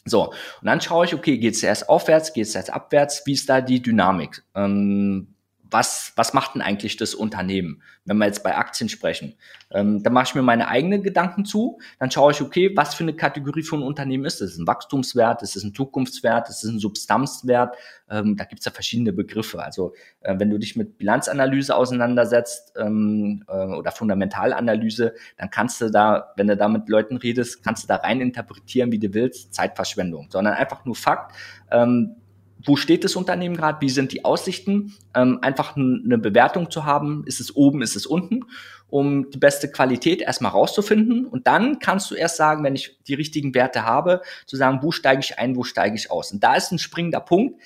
So, und dann schaue ich, okay, geht es erst aufwärts, geht es erst abwärts, wie ist da die Dynamik? Ähm, was, was macht denn eigentlich das Unternehmen, wenn wir jetzt bei Aktien sprechen? Ähm, da mache ich mir meine eigenen Gedanken zu, dann schaue ich, okay, was für eine Kategorie von Unternehmen ist es? Ist ein Wachstumswert, ist es ein Zukunftswert, ist es ein Substanzwert? Ähm, da gibt es ja verschiedene Begriffe. Also äh, wenn du dich mit Bilanzanalyse auseinandersetzt ähm, äh, oder Fundamentalanalyse, dann kannst du da, wenn du da mit Leuten redest, kannst du da rein interpretieren, wie du willst, Zeitverschwendung, sondern einfach nur Fakt. Ähm, wo steht das Unternehmen gerade, wie sind die Aussichten, ähm, einfach eine Bewertung zu haben, ist es oben, ist es unten, um die beste Qualität erstmal rauszufinden. Und dann kannst du erst sagen, wenn ich die richtigen Werte habe, zu sagen, wo steige ich ein, wo steige ich aus. Und da ist ein springender Punkt.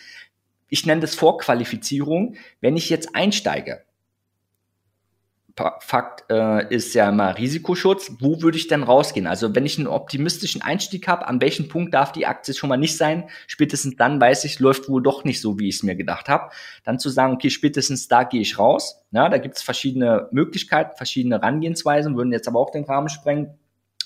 Ich nenne das Vorqualifizierung. Wenn ich jetzt einsteige, Fakt äh, ist ja immer Risikoschutz. Wo würde ich denn rausgehen? Also wenn ich einen optimistischen Einstieg habe, an welchem Punkt darf die Aktie schon mal nicht sein? Spätestens dann weiß ich, läuft wohl doch nicht so, wie ich es mir gedacht habe. Dann zu sagen, okay, spätestens da gehe ich raus. Ja, da gibt es verschiedene Möglichkeiten, verschiedene Herangehensweisen, würden jetzt aber auch den Rahmen sprengen.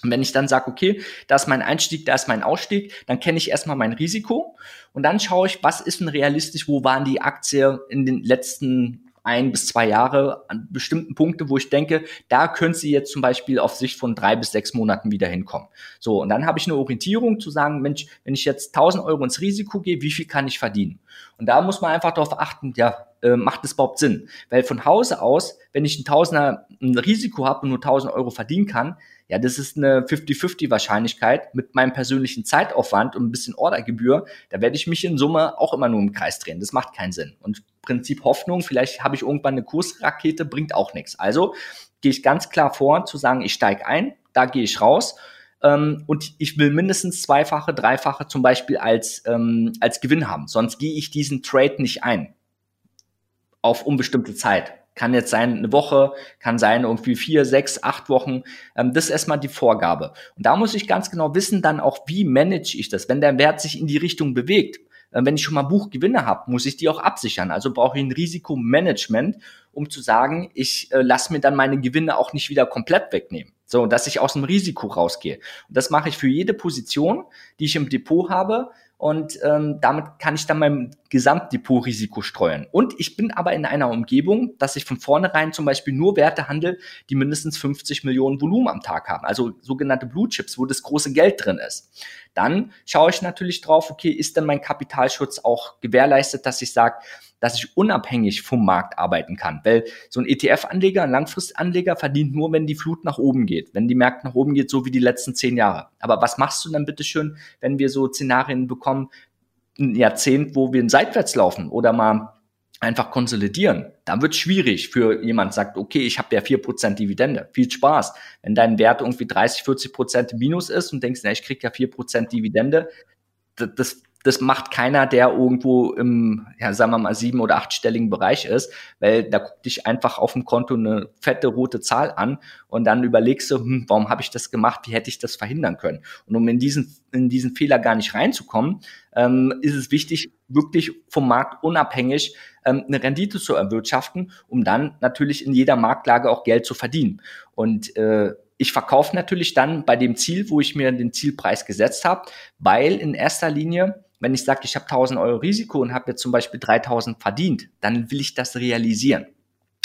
Und wenn ich dann sage, okay, da ist mein Einstieg, da ist mein Ausstieg, dann kenne ich erstmal mein Risiko und dann schaue ich, was ist denn realistisch, wo waren die Aktien in den letzten ein bis zwei Jahre an bestimmten Punkte, wo ich denke, da könnte sie jetzt zum Beispiel auf Sicht von drei bis sechs Monaten wieder hinkommen. So, und dann habe ich eine Orientierung zu sagen, Mensch, wenn ich jetzt 1000 Euro ins Risiko gehe, wie viel kann ich verdienen? Und da muss man einfach darauf achten, ja, äh, macht es überhaupt Sinn? Weil von Hause aus, wenn ich ein Tausender ein Risiko habe und nur 1000 Euro verdienen kann, ja, das ist eine 50-50 Wahrscheinlichkeit mit meinem persönlichen Zeitaufwand und ein bisschen Ordergebühr. Da werde ich mich in Summe auch immer nur im Kreis drehen. Das macht keinen Sinn. Und Prinzip Hoffnung, vielleicht habe ich irgendwann eine Kursrakete, bringt auch nichts. Also gehe ich ganz klar vor, zu sagen, ich steige ein, da gehe ich raus. Ähm, und ich will mindestens zweifache, dreifache zum Beispiel als, ähm, als Gewinn haben. Sonst gehe ich diesen Trade nicht ein. Auf unbestimmte Zeit. Kann jetzt sein eine Woche, kann sein irgendwie vier, sechs, acht Wochen. Ähm, das ist erstmal die Vorgabe. Und da muss ich ganz genau wissen, dann auch, wie manage ich das, wenn der Wert sich in die Richtung bewegt. Äh, wenn ich schon mal Buchgewinne habe, muss ich die auch absichern. Also brauche ich ein Risikomanagement, um zu sagen, ich äh, lasse mir dann meine Gewinne auch nicht wieder komplett wegnehmen. So, dass ich aus dem Risiko rausgehe. Und das mache ich für jede Position, die ich im Depot habe. Und ähm, damit kann ich dann mein Gesamtdepotrisiko streuen. Und ich bin aber in einer Umgebung, dass ich von vornherein zum Beispiel nur Werte handle, die mindestens 50 Millionen Volumen am Tag haben, also sogenannte Blue Chips, wo das große Geld drin ist. Dann schaue ich natürlich drauf, okay, ist denn mein Kapitalschutz auch gewährleistet, dass ich sage, dass ich unabhängig vom Markt arbeiten kann. Weil so ein ETF-Anleger, ein Langfristanleger verdient nur, wenn die Flut nach oben geht, wenn die Märkte nach oben geht, so wie die letzten zehn Jahre. Aber was machst du dann bitte schön, wenn wir so Szenarien bekommen, ein Jahrzehnt, wo wir seitwärts laufen oder mal einfach konsolidieren, dann wird schwierig für jemand sagt, okay, ich habe ja vier Prozent Dividende. Viel Spaß. Wenn dein Wert irgendwie 30, 40 Prozent Minus ist und denkst, na, ich krieg ja vier Prozent Dividende, das das macht keiner, der irgendwo im, ja, sagen wir mal, sieben- oder achtstelligen Bereich ist, weil da guckt dich einfach auf dem Konto eine fette rote Zahl an und dann überlegst du, hm, warum habe ich das gemacht, wie hätte ich das verhindern können? Und um in diesen, in diesen Fehler gar nicht reinzukommen, ähm, ist es wichtig, wirklich vom Markt unabhängig ähm, eine Rendite zu erwirtschaften, um dann natürlich in jeder Marktlage auch Geld zu verdienen. Und äh, ich verkaufe natürlich dann bei dem Ziel, wo ich mir den Zielpreis gesetzt habe, weil in erster Linie wenn ich sage, ich habe 1000 Euro Risiko und habe jetzt zum Beispiel 3000 verdient, dann will ich das realisieren.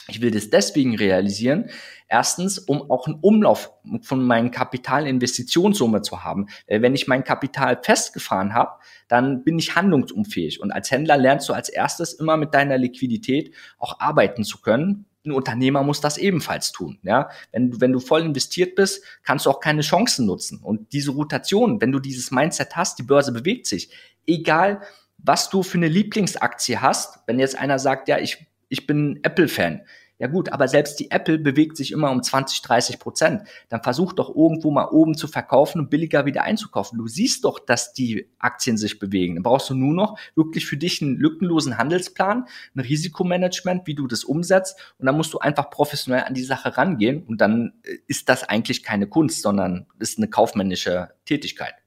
Ich will das deswegen realisieren. Erstens, um auch einen Umlauf von meinen Kapitalinvestitionssumme zu haben. Wenn ich mein Kapital festgefahren habe, dann bin ich handlungsunfähig. Und als Händler lernst du als erstes immer mit deiner Liquidität auch arbeiten zu können, ein Unternehmer muss das ebenfalls tun. Ja, wenn wenn du voll investiert bist, kannst du auch keine Chancen nutzen. Und diese Rotation, wenn du dieses Mindset hast, die Börse bewegt sich, egal was du für eine Lieblingsaktie hast, wenn jetzt einer sagt, ja, ich, ich bin Apple-Fan, ja gut, aber selbst die Apple bewegt sich immer um 20, 30 Prozent. Dann versuch doch irgendwo mal oben zu verkaufen und billiger wieder einzukaufen. Du siehst doch, dass die Aktien sich bewegen. Dann brauchst du nur noch wirklich für dich einen lückenlosen Handelsplan, ein Risikomanagement, wie du das umsetzt. Und dann musst du einfach professionell an die Sache rangehen. Und dann äh, ist das eigentlich keine Kunst, sondern ist eine kaufmännische Tätigkeit.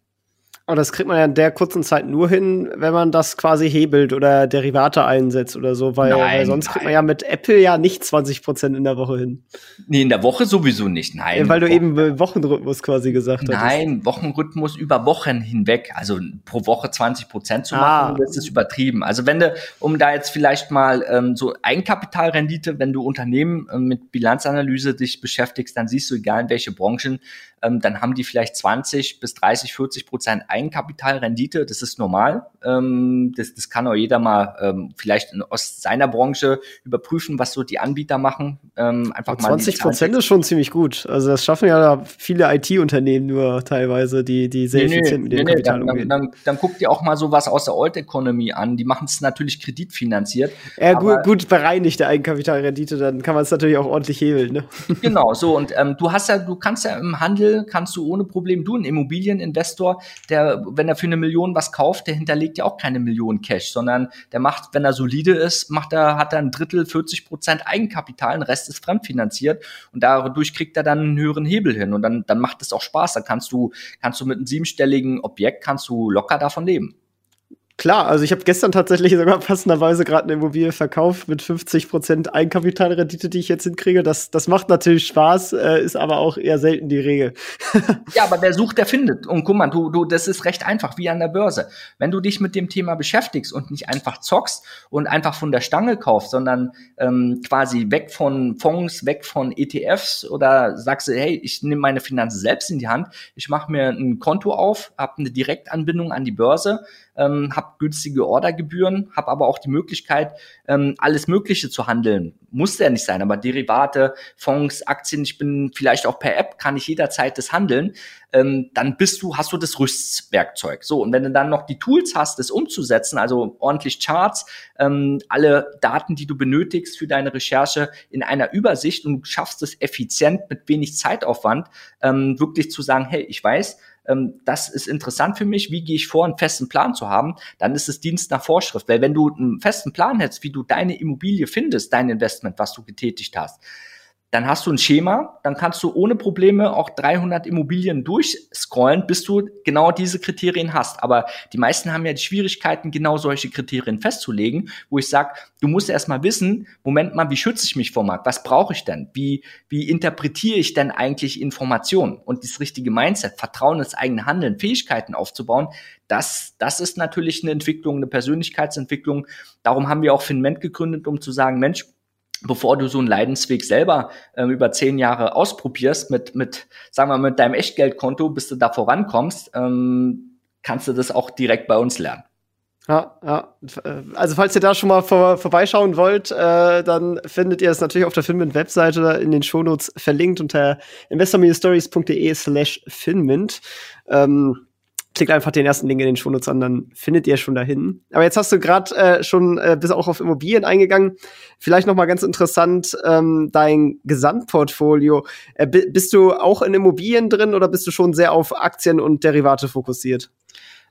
Und das kriegt man ja in der kurzen Zeit nur hin, wenn man das quasi hebelt oder Derivate einsetzt oder so, weil, nein, weil sonst nein. kriegt man ja mit Apple ja nicht 20 Prozent in der Woche hin. Nee, in der Woche sowieso nicht, nein. Ja, weil du eben Wochenrhythmus quasi gesagt hast. Nein, Wochenrhythmus über Wochen hinweg, also pro Woche 20 Prozent zu machen, ah. das ist übertrieben. Also wenn du, um da jetzt vielleicht mal ähm, so Eigenkapitalrendite, wenn du Unternehmen ähm, mit Bilanzanalyse dich beschäftigst, dann siehst du, egal in welche Branchen, ähm, dann haben die vielleicht 20 bis 30, 40 Prozent Eigenkapitalrendite. Das ist normal. Ähm, das, das kann auch jeder mal ähm, vielleicht in, aus seiner Branche überprüfen, was so die Anbieter machen. Ähm, einfach 20 Prozent ist schon ziemlich gut. Also das schaffen ja viele IT-Unternehmen nur teilweise, die, die sehr nee, effizient nee, mit dem nee, Kapital dann, umgehen. Dann, dann, dann guck dir auch mal sowas aus der Old Economy an. Die machen es natürlich kreditfinanziert. Ja, gut, gut bereinigte Eigenkapitalrendite, dann kann man es natürlich auch ordentlich hebeln. Ne? Genau, so und ähm, du hast ja, du kannst ja im Handel, kannst du ohne Problem, du ein Immobilieninvestor, der, wenn er für eine Million was kauft, der hinterlegt ja auch keine Million Cash, sondern der macht, wenn er solide ist, macht er, hat er ein Drittel, 40 Prozent Eigenkapital, ein Rest ist fremdfinanziert und dadurch kriegt er dann einen höheren Hebel hin und dann, dann macht es auch Spaß. Da kannst du, kannst du mit einem siebenstelligen Objekt kannst du locker davon leben. Klar, also ich habe gestern tatsächlich sogar passenderweise gerade eine Immobilie verkauft mit 50% Eigenkapitalrendite, die ich jetzt hinkriege. Das, das macht natürlich Spaß, äh, ist aber auch eher selten die Regel. ja, aber wer sucht, der findet. Und guck mal, du, du, das ist recht einfach, wie an der Börse. Wenn du dich mit dem Thema beschäftigst und nicht einfach zockst und einfach von der Stange kaufst, sondern ähm, quasi weg von Fonds, weg von ETFs oder sagst du, hey, ich nehme meine Finanzen selbst in die Hand, ich mache mir ein Konto auf, habe eine Direktanbindung an die Börse, ähm, habe günstige Ordergebühren, habe aber auch die Möglichkeit, ähm, alles Mögliche zu handeln. Muss ja nicht sein, aber Derivate, Fonds, Aktien, ich bin vielleicht auch per App, kann ich jederzeit das handeln. Ähm, dann bist du, hast du das Rüstwerkzeug. So, und wenn du dann noch die Tools hast, das umzusetzen, also ordentlich Charts, ähm, alle Daten, die du benötigst für deine Recherche in einer Übersicht und du schaffst es effizient mit wenig Zeitaufwand, ähm, wirklich zu sagen, hey, ich weiß, ähm, das ist interessant für mich, wie gehe ich vor, einen festen Plan zu haben, dann ist es Dienst nach Vorschrift. Weil wenn du einen festen Plan hättest, wie du deine Immobilie findest, dein Investment, was du getätigt hast, dann hast du ein Schema, dann kannst du ohne Probleme auch 300 Immobilien durchscrollen, bis du genau diese Kriterien hast. Aber die meisten haben ja die Schwierigkeiten, genau solche Kriterien festzulegen, wo ich sage, du musst erst mal wissen, Moment mal, wie schütze ich mich vor Markt? Was brauche ich denn? Wie, wie interpretiere ich denn eigentlich Informationen? Und das richtige Mindset, Vertrauen ins eigene Handeln, Fähigkeiten aufzubauen, das, das ist natürlich eine Entwicklung, eine Persönlichkeitsentwicklung. Darum haben wir auch Finment gegründet, um zu sagen, Mensch, bevor du so einen Leidensweg selber ähm, über zehn Jahre ausprobierst mit, mit, sagen wir, mit deinem Echtgeldkonto, bis du da vorankommst, ähm, kannst du das auch direkt bei uns lernen. Ja, ja. Also falls ihr da schon mal vor, vorbeischauen wollt, äh, dann findet ihr es natürlich auf der Filmint-Webseite in den Shownotes verlinkt unter investor-stories.de slash filmint. Ähm, klickt einfach den ersten Link in den Shownotes an, dann findet ihr schon dahin. Aber jetzt hast du gerade äh, schon äh, bis auch auf Immobilien eingegangen. Vielleicht noch mal ganz interessant ähm, dein Gesamtportfolio. Äh, bist du auch in Immobilien drin oder bist du schon sehr auf Aktien und Derivate fokussiert?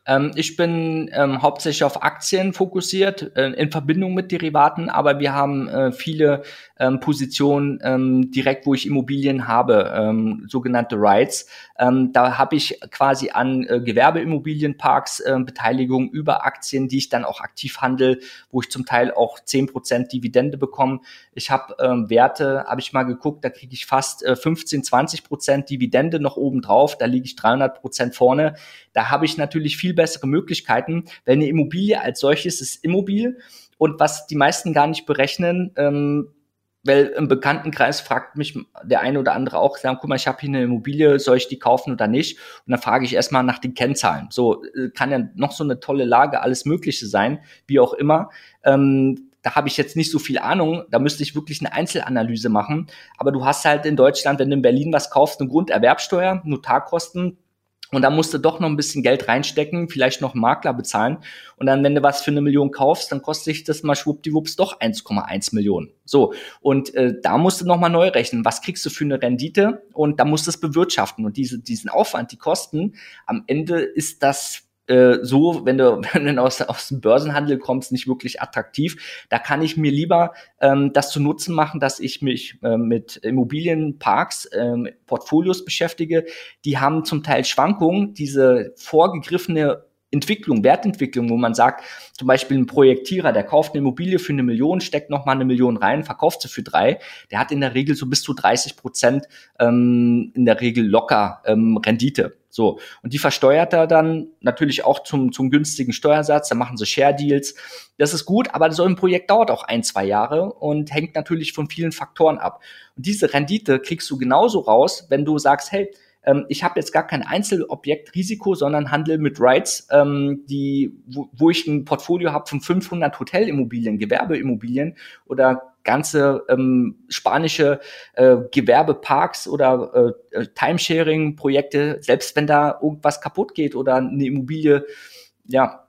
Ähm, ich bin ähm, hauptsächlich auf Aktien fokussiert, äh, in Verbindung mit Derivaten, aber wir haben äh, viele ähm, Positionen ähm, direkt, wo ich Immobilien habe, ähm, sogenannte Rights. Ähm, da habe ich quasi an äh, Gewerbeimmobilienparks äh, Beteiligung über Aktien, die ich dann auch aktiv handel, wo ich zum Teil auch zehn Prozent Dividende bekomme. Ich habe ähm, Werte, habe ich mal geguckt, da kriege ich fast äh, 15, 20 Prozent Dividende noch oben drauf, da liege ich 300 Prozent vorne. Da habe ich natürlich viel bessere Möglichkeiten, weil eine Immobilie als solches ist immobil. Und was die meisten gar nicht berechnen, ähm, weil im Bekanntenkreis fragt mich der eine oder andere auch, sagen, guck mal, ich habe hier eine Immobilie, soll ich die kaufen oder nicht? Und dann frage ich erstmal nach den Kennzahlen. So äh, kann ja noch so eine tolle Lage, alles Mögliche sein, wie auch immer. Ähm, da habe ich jetzt nicht so viel Ahnung, da müsste ich wirklich eine Einzelanalyse machen. Aber du hast halt in Deutschland, wenn du in Berlin was kaufst, eine Grunderwerbsteuer, Notarkosten, und da musst du doch noch ein bisschen Geld reinstecken, vielleicht noch einen Makler bezahlen. Und dann, wenn du was für eine Million kaufst, dann kostet sich das mal schwuppdiwupps doch 1,1 Millionen. So. Und äh, da musst du nochmal neu rechnen. Was kriegst du für eine Rendite? Und da musst du es bewirtschaften. Und diese, diesen Aufwand, die Kosten, am Ende ist das äh, so, wenn du, wenn du aus, aus dem Börsenhandel kommst, nicht wirklich attraktiv. Da kann ich mir lieber ähm, das zu Nutzen machen, dass ich mich äh, mit Immobilienparks, ähm, Portfolios beschäftige. Die haben zum Teil Schwankungen, diese vorgegriffene Entwicklung, Wertentwicklung, wo man sagt, zum Beispiel ein Projektierer, der kauft eine Immobilie für eine Million, steckt noch mal eine Million rein, verkauft sie für drei, der hat in der Regel so bis zu 30 Prozent ähm, in der Regel locker ähm, Rendite. So. Und die versteuert er dann natürlich auch zum, zum günstigen Steuersatz. Da machen sie Share Deals. Das ist gut, aber so ein Projekt dauert auch ein, zwei Jahre und hängt natürlich von vielen Faktoren ab. Und diese Rendite kriegst du genauso raus, wenn du sagst, hey, ähm, ich habe jetzt gar kein Einzelobjektrisiko, sondern handle mit Rights, ähm, die, wo, wo ich ein Portfolio habe von 500 Hotelimmobilien, Gewerbeimmobilien oder ganze ähm, spanische äh, Gewerbeparks oder äh, äh, Timesharing-Projekte, selbst wenn da irgendwas kaputt geht oder eine Immobilie, ja,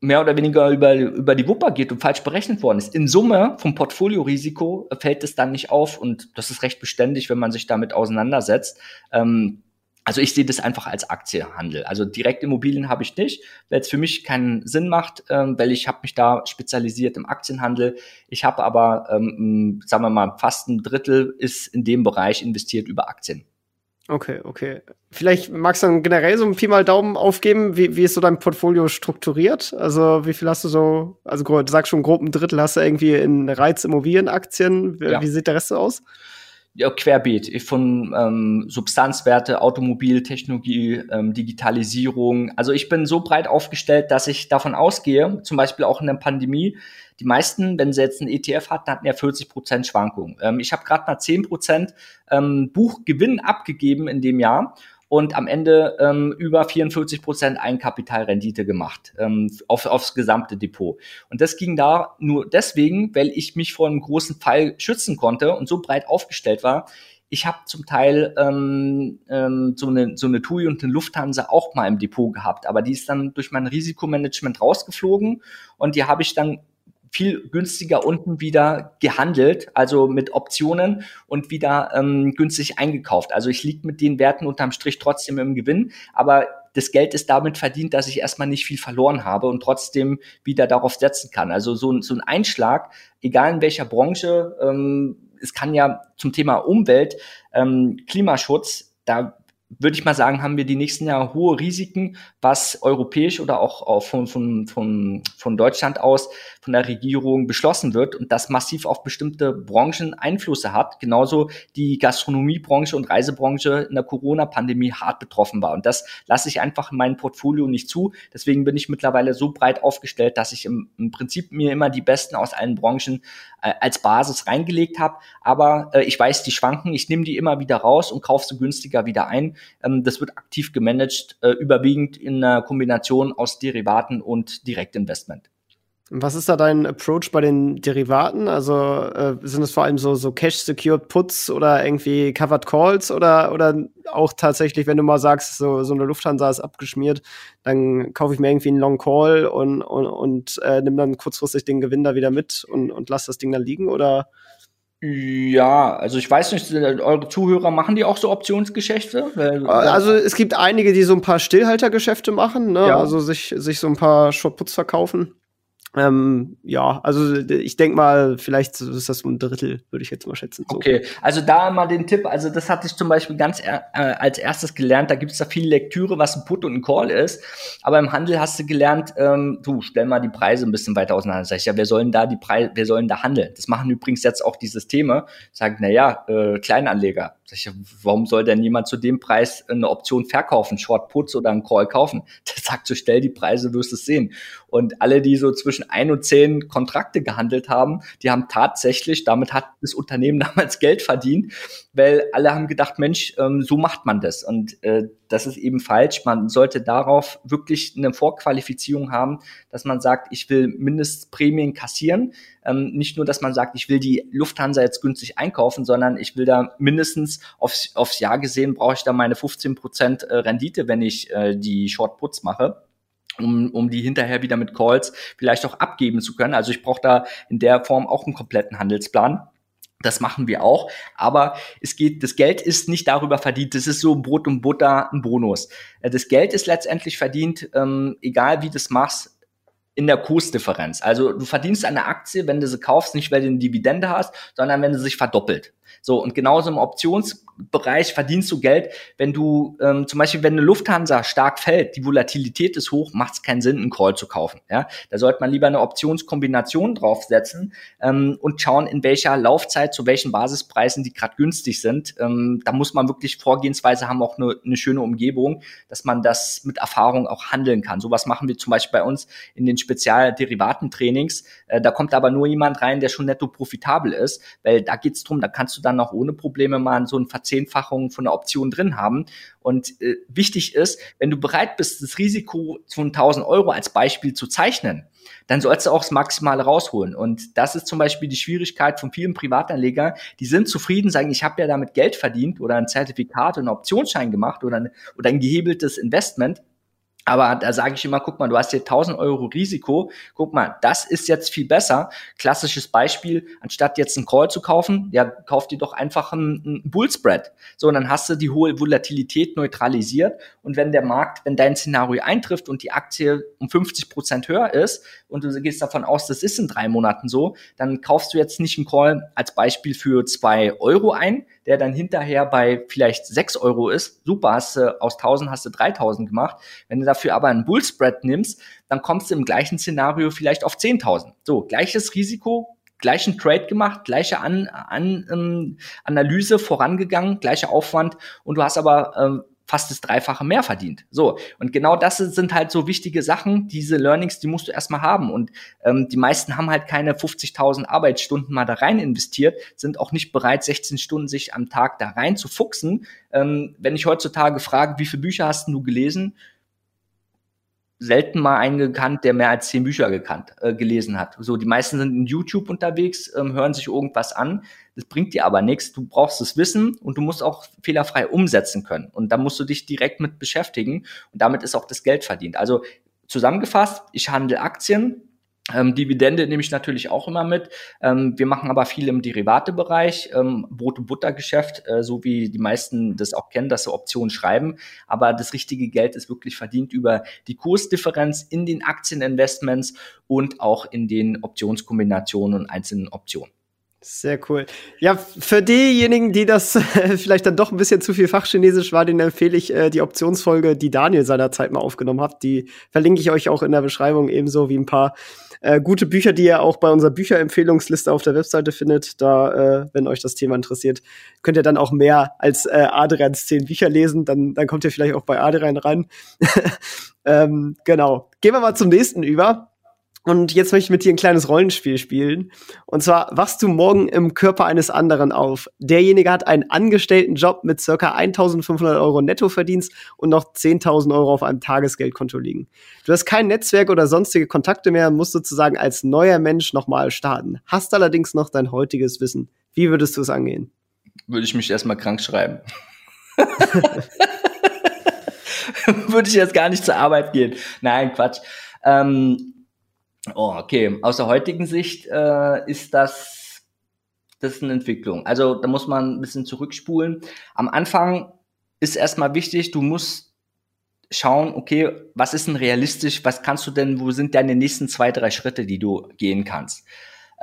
mehr oder weniger über, über die Wupper geht und falsch berechnet worden ist. In Summe vom Portfoliorisiko fällt es dann nicht auf und das ist recht beständig, wenn man sich damit auseinandersetzt. Ähm, also ich sehe das einfach als Aktienhandel. Also Direktimmobilien habe ich nicht, weil es für mich keinen Sinn macht, ähm, weil ich habe mich da spezialisiert im Aktienhandel. Ich habe aber, ähm, sagen wir mal, fast ein Drittel ist in dem Bereich investiert über Aktien. Okay, okay. Vielleicht magst du dann generell so ein Pi mal Daumen aufgeben. Wie, wie ist so dein Portfolio strukturiert? Also wie viel hast du so, also du sagst schon grob ein Drittel hast du irgendwie in Reizimmobilienaktien. Wie, ja. wie sieht der Rest so aus? Ja, querbeet von ähm, Substanzwerte, Automobiltechnologie, ähm, Digitalisierung. Also ich bin so breit aufgestellt, dass ich davon ausgehe, zum Beispiel auch in der Pandemie, die meisten, wenn sie jetzt einen ETF hatten, hatten ja 40 Prozent Schwankungen. Ähm, ich habe gerade mal 10 Prozent ähm, Buchgewinn abgegeben in dem Jahr und am Ende ähm, über 44 Prozent Eigenkapitalrendite gemacht ähm, auf, aufs gesamte Depot. Und das ging da nur deswegen, weil ich mich vor einem großen Fall schützen konnte und so breit aufgestellt war. Ich habe zum Teil ähm, ähm, so, eine, so eine TUI und eine Lufthansa auch mal im Depot gehabt, aber die ist dann durch mein Risikomanagement rausgeflogen und die habe ich dann viel günstiger unten wieder gehandelt, also mit Optionen und wieder ähm, günstig eingekauft. Also ich liege mit den Werten unterm Strich trotzdem im Gewinn, aber das Geld ist damit verdient, dass ich erstmal nicht viel verloren habe und trotzdem wieder darauf setzen kann. Also so, so ein Einschlag, egal in welcher Branche, ähm, es kann ja zum Thema Umwelt, ähm, Klimaschutz, da würde ich mal sagen, haben wir die nächsten Jahre hohe Risiken, was europäisch oder auch, von, von, von, von Deutschland aus von der Regierung beschlossen wird und das massiv auf bestimmte Branchen Einflüsse hat. Genauso die Gastronomiebranche und Reisebranche in der Corona-Pandemie hart betroffen war. Und das lasse ich einfach in meinem Portfolio nicht zu. Deswegen bin ich mittlerweile so breit aufgestellt, dass ich im, im Prinzip mir immer die Besten aus allen Branchen äh, als Basis reingelegt habe. Aber äh, ich weiß, die schwanken. Ich nehme die immer wieder raus und kaufe sie günstiger wieder ein. Ähm, das wird aktiv gemanagt, äh, überwiegend in einer Kombination aus Derivaten und Direktinvestment. Was ist da dein Approach bei den Derivaten? Also äh, sind es vor allem so, so Cash-Secured Puts oder irgendwie Covered Calls oder, oder auch tatsächlich, wenn du mal sagst, so, so eine Lufthansa ist abgeschmiert, dann kaufe ich mir irgendwie einen Long Call und, und, und äh, nimm dann kurzfristig den Gewinn da wieder mit und, und lass das Ding dann liegen oder? Ja, also ich weiß nicht, eure Zuhörer machen die auch so Optionsgeschäfte? also es gibt einige, die so ein paar Stillhaltergeschäfte machen, ne? Ja. also sich, sich so ein paar Short-Puts verkaufen. Ähm, ja, also ich denke mal, vielleicht ist das so ein Drittel, würde ich jetzt mal schätzen. So. Okay, also da mal den Tipp, also das hatte ich zum Beispiel ganz äh, als erstes gelernt, da gibt es da viel Lektüre, was ein Put und ein Call ist, aber im Handel hast du gelernt, ähm, du, stell mal die Preise ein bisschen weiter auseinander. Sag ich, ja, wir sollen da die Preise, wir sollen da handeln. Das machen übrigens jetzt auch die Systeme, sagen, na ja, äh, Kleinanleger. Sag ich, warum soll denn jemand zu dem Preis eine Option verkaufen, Short Puts oder einen Call kaufen? Der sagt so, stell die Preise, wirst es sehen. Und alle, die so zwischen ein und zehn Kontrakte gehandelt haben, die haben tatsächlich, damit hat das Unternehmen damals Geld verdient, weil alle haben gedacht, Mensch, ähm, so macht man das. Und äh, das ist eben falsch. Man sollte darauf wirklich eine Vorqualifizierung haben, dass man sagt, ich will Mindestprämien kassieren. Ähm, nicht nur, dass man sagt, ich will die Lufthansa jetzt günstig einkaufen, sondern ich will da mindestens aufs, aufs Jahr gesehen, brauche ich da meine 15 Prozent äh, Rendite, wenn ich äh, die Short Puts mache um, um die hinterher wieder mit Calls vielleicht auch abgeben zu können. Also ich brauche da in der Form auch einen kompletten Handelsplan. Das machen wir auch, aber es geht, das Geld ist nicht darüber verdient. Das ist so Brot und Butter, ein Bonus. Äh, das Geld ist letztendlich verdient, ähm, egal wie du es machst, in der Kursdifferenz. Also du verdienst eine Aktie, wenn du sie kaufst, nicht weil du eine Dividende hast, sondern wenn sie sich verdoppelt. So, und genauso im Optionsbereich verdienst du Geld, wenn du ähm, zum Beispiel, wenn eine Lufthansa stark fällt, die Volatilität ist hoch, macht es keinen Sinn, einen Call zu kaufen. Ja? Da sollte man lieber eine Optionskombination draufsetzen ähm, und schauen, in welcher Laufzeit, zu welchen Basispreisen die gerade günstig sind. Ähm, da muss man wirklich Vorgehensweise haben, auch eine, eine schöne Umgebung, dass man das mit Erfahrung auch handeln kann. Sowas machen wir zum Beispiel bei uns in den Spezialderivatentrainings. Äh, da kommt aber nur jemand rein, der schon netto profitabel ist, weil da geht's drum, da kannst du dann noch ohne Probleme mal so eine Verzehnfachung von der Option drin haben. Und äh, wichtig ist, wenn du bereit bist, das Risiko von 1000 Euro als Beispiel zu zeichnen, dann sollst du auch das Maximale rausholen. Und das ist zum Beispiel die Schwierigkeit von vielen Privatanlegern. Die sind zufrieden, sagen, ich habe ja damit Geld verdient oder ein Zertifikat oder einen Optionsschein gemacht oder, ein, oder ein gehebeltes Investment. Aber da sage ich immer, guck mal, du hast hier 1000 Euro Risiko. Guck mal, das ist jetzt viel besser. Klassisches Beispiel, anstatt jetzt einen Call zu kaufen, ja, kauf dir doch einfach einen, einen Bullspread. So, und dann hast du die hohe Volatilität neutralisiert. Und wenn der Markt, wenn dein Szenario eintrifft und die Aktie um 50 Prozent höher ist und du gehst davon aus, das ist in drei Monaten so, dann kaufst du jetzt nicht einen Call als Beispiel für zwei Euro ein, der dann hinterher bei vielleicht 6 Euro ist, super, hast du aus 1000 hast du 3000 gemacht. Wenn du dafür aber einen Bullspread nimmst, dann kommst du im gleichen Szenario vielleicht auf 10.000. So, gleiches Risiko, gleichen Trade gemacht, gleiche An An ähm, Analyse vorangegangen, gleicher Aufwand und du hast aber ähm, fast das Dreifache mehr verdient. So, und genau das sind halt so wichtige Sachen, diese Learnings, die musst du erstmal haben. Und ähm, die meisten haben halt keine 50.000 Arbeitsstunden mal da rein investiert, sind auch nicht bereit, 16 Stunden sich am Tag da rein zu fuchsen. Ähm, wenn ich heutzutage frage, wie viele Bücher hast du gelesen? Selten mal einen gekannt, der mehr als zehn Bücher gekannt, äh, gelesen hat. So, die meisten sind in YouTube unterwegs, ähm, hören sich irgendwas an. Das bringt dir aber nichts. Du brauchst das Wissen und du musst auch fehlerfrei umsetzen können. Und da musst du dich direkt mit beschäftigen. Und damit ist auch das Geld verdient. Also zusammengefasst, ich handle Aktien, ähm, Dividende nehme ich natürlich auch immer mit. Ähm, wir machen aber viel im Derivatebereich, ähm, Brot- und Buttergeschäft, äh, so wie die meisten das auch kennen, dass sie Optionen schreiben. Aber das richtige Geld ist wirklich verdient über die Kursdifferenz in den Aktieninvestments und auch in den Optionskombinationen und einzelnen Optionen. Sehr cool. Ja, für diejenigen, die das vielleicht dann doch ein bisschen zu viel Fachchinesisch war, den empfehle ich äh, die Optionsfolge, die Daniel seinerzeit mal aufgenommen hat. Die verlinke ich euch auch in der Beschreibung, ebenso wie ein paar äh, gute Bücher, die ihr auch bei unserer Bücherempfehlungsliste auf der Webseite findet. Da, äh, wenn euch das Thema interessiert, könnt ihr dann auch mehr als äh, Adrians zehn Bücher lesen. Dann, dann kommt ihr vielleicht auch bei Adrian rein. ähm, genau. Gehen wir mal zum nächsten über. Und jetzt möchte ich mit dir ein kleines Rollenspiel spielen. Und zwar, wachst du morgen im Körper eines anderen auf? Derjenige hat einen angestellten Job mit circa 1500 Euro Nettoverdienst und noch 10.000 Euro auf einem Tagesgeldkonto liegen. Du hast kein Netzwerk oder sonstige Kontakte mehr, musst sozusagen als neuer Mensch nochmal starten. Hast allerdings noch dein heutiges Wissen. Wie würdest du es angehen? Würde ich mich erstmal krank schreiben. Würde ich jetzt gar nicht zur Arbeit gehen. Nein, Quatsch. Ähm, Oh, okay. Aus der heutigen Sicht äh, ist das, das ist eine Entwicklung. Also da muss man ein bisschen zurückspulen. Am Anfang ist erstmal wichtig, du musst schauen, okay, was ist denn realistisch, was kannst du denn, wo sind deine nächsten zwei, drei Schritte, die du gehen kannst.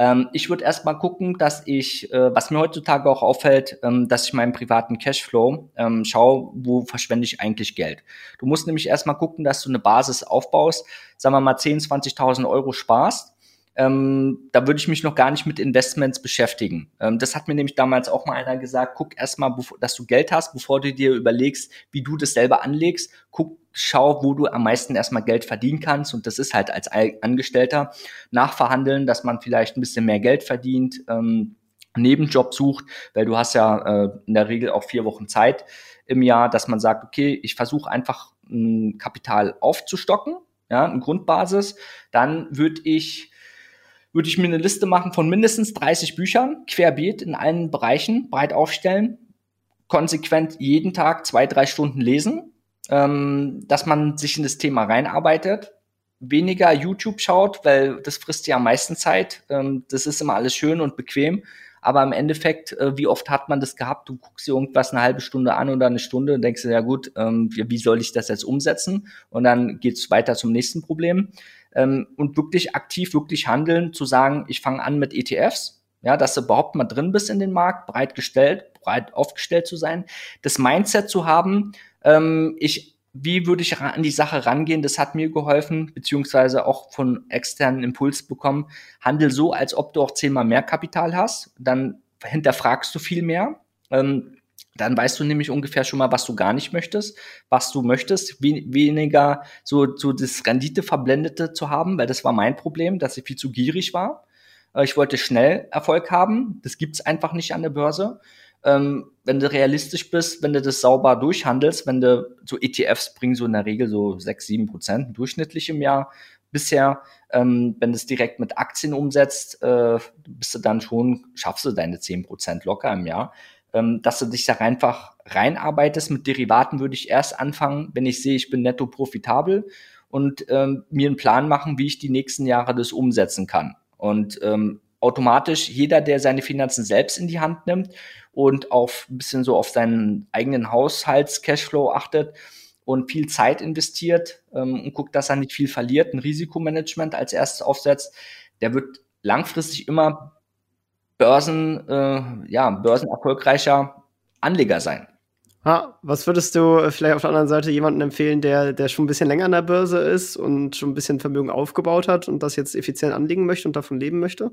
Ähm, ich würde erstmal gucken, dass ich, äh, was mir heutzutage auch auffällt, ähm, dass ich meinen privaten Cashflow ähm, schaue, wo verschwende ich eigentlich Geld. Du musst nämlich erstmal gucken, dass du eine Basis aufbaust, sagen wir mal 10.000, 20.000 Euro sparst ähm, da würde ich mich noch gar nicht mit Investments beschäftigen. Ähm, das hat mir nämlich damals auch mal einer gesagt, guck erstmal, dass du Geld hast, bevor du dir überlegst, wie du das selber anlegst. Guck, schau, wo du am meisten erstmal Geld verdienen kannst. Und das ist halt als Angestellter nachverhandeln, dass man vielleicht ein bisschen mehr Geld verdient, ähm, Nebenjob sucht, weil du hast ja äh, in der Regel auch vier Wochen Zeit im Jahr, dass man sagt, okay, ich versuche einfach ein Kapital aufzustocken, ja, eine Grundbasis. Dann würde ich würde ich mir eine Liste machen von mindestens 30 Büchern, querbeet in allen Bereichen, breit aufstellen, konsequent jeden Tag zwei, drei Stunden lesen, ähm, dass man sich in das Thema reinarbeitet, weniger YouTube schaut, weil das frisst ja am meisten Zeit. Ähm, das ist immer alles schön und bequem. Aber im Endeffekt, äh, wie oft hat man das gehabt? Du guckst dir irgendwas eine halbe Stunde an oder eine Stunde und denkst dir, ja gut, ähm, wie soll ich das jetzt umsetzen? Und dann geht's weiter zum nächsten Problem ähm, und wirklich aktiv, wirklich handeln, zu sagen, ich fange an mit ETFs, ja, dass du überhaupt mal drin bist in den Markt, breit gestellt, breit aufgestellt zu sein, das Mindset zu haben, ähm, ich wie würde ich an die Sache rangehen? Das hat mir geholfen, beziehungsweise auch von externen Impuls bekommen. Handel so, als ob du auch zehnmal mehr Kapital hast. Dann hinterfragst du viel mehr. Ähm, dann weißt du nämlich ungefähr schon mal, was du gar nicht möchtest, was du möchtest, we weniger so, so das Rendite verblendete zu haben, weil das war mein Problem, dass ich viel zu gierig war. Äh, ich wollte schnell Erfolg haben. Das gibt's einfach nicht an der Börse. Ähm, wenn du realistisch bist, wenn du das sauber durchhandelst, wenn du so ETFs bringen so in der Regel so sechs, sieben Prozent durchschnittlich im Jahr bisher. Ähm, wenn du es direkt mit Aktien umsetzt, äh, bist du dann schon, schaffst du deine zehn Prozent locker im Jahr ähm, dass du dich da einfach reinarbeitest. Mit Derivaten würde ich erst anfangen, wenn ich sehe, ich bin netto profitabel und ähm, mir einen Plan machen, wie ich die nächsten Jahre das umsetzen kann. Und ähm, automatisch jeder, der seine Finanzen selbst in die Hand nimmt und auf ein bisschen so auf seinen eigenen Haushalts-Cashflow achtet und viel Zeit investiert ähm, und guckt, dass er nicht viel verliert, ein Risikomanagement als erstes aufsetzt, der wird langfristig immer Börsen, äh, ja, börsenerfolgreicher Anleger sein. Ha, was würdest du vielleicht auf der anderen Seite jemanden empfehlen, der, der schon ein bisschen länger an der Börse ist und schon ein bisschen Vermögen aufgebaut hat und das jetzt effizient anlegen möchte und davon leben möchte?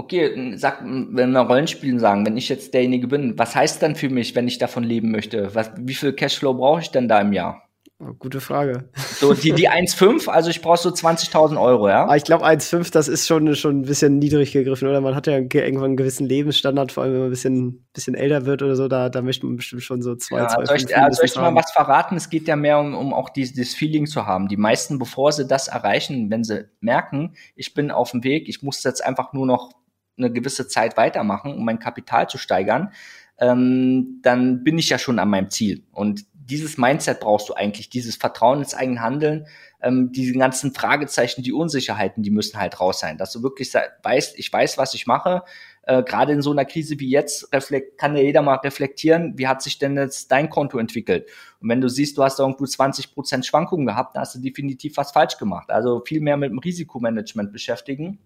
Okay, sag, wenn wir Rollenspielen sagen, wenn ich jetzt derjenige bin, was heißt dann für mich, wenn ich davon leben möchte? Was, wie viel Cashflow brauche ich denn da im Jahr? Oh, gute Frage. So, die, die 1,5, also ich brauche so 20.000 Euro, ja? Aber ah, ich glaube, 1,5, das ist schon, schon ein bisschen niedrig gegriffen, oder? Man hat ja irgendwann einen gewissen Lebensstandard, vor allem wenn man ein bisschen, bisschen älter wird oder so, da, da möchte man bestimmt schon so 2, ja, 2, Soll ich, soll ich mal was verraten? Es geht ja mehr um, um auch dieses, dieses Feeling zu haben. Die meisten, bevor sie das erreichen, wenn sie merken, ich bin auf dem Weg, ich muss jetzt einfach nur noch eine gewisse Zeit weitermachen, um mein Kapital zu steigern, ähm, dann bin ich ja schon an meinem Ziel. Und dieses Mindset brauchst du eigentlich, dieses Vertrauen ins eigene Handeln, ähm, diese ganzen Fragezeichen, die Unsicherheiten, die müssen halt raus sein, dass du wirklich weißt, ich weiß, was ich mache. Äh, Gerade in so einer Krise wie jetzt kann ja jeder mal reflektieren, wie hat sich denn jetzt dein Konto entwickelt? Und wenn du siehst, du hast irgendwo 20 Prozent Schwankungen gehabt, dann hast du definitiv was falsch gemacht. Also viel mehr mit dem Risikomanagement beschäftigen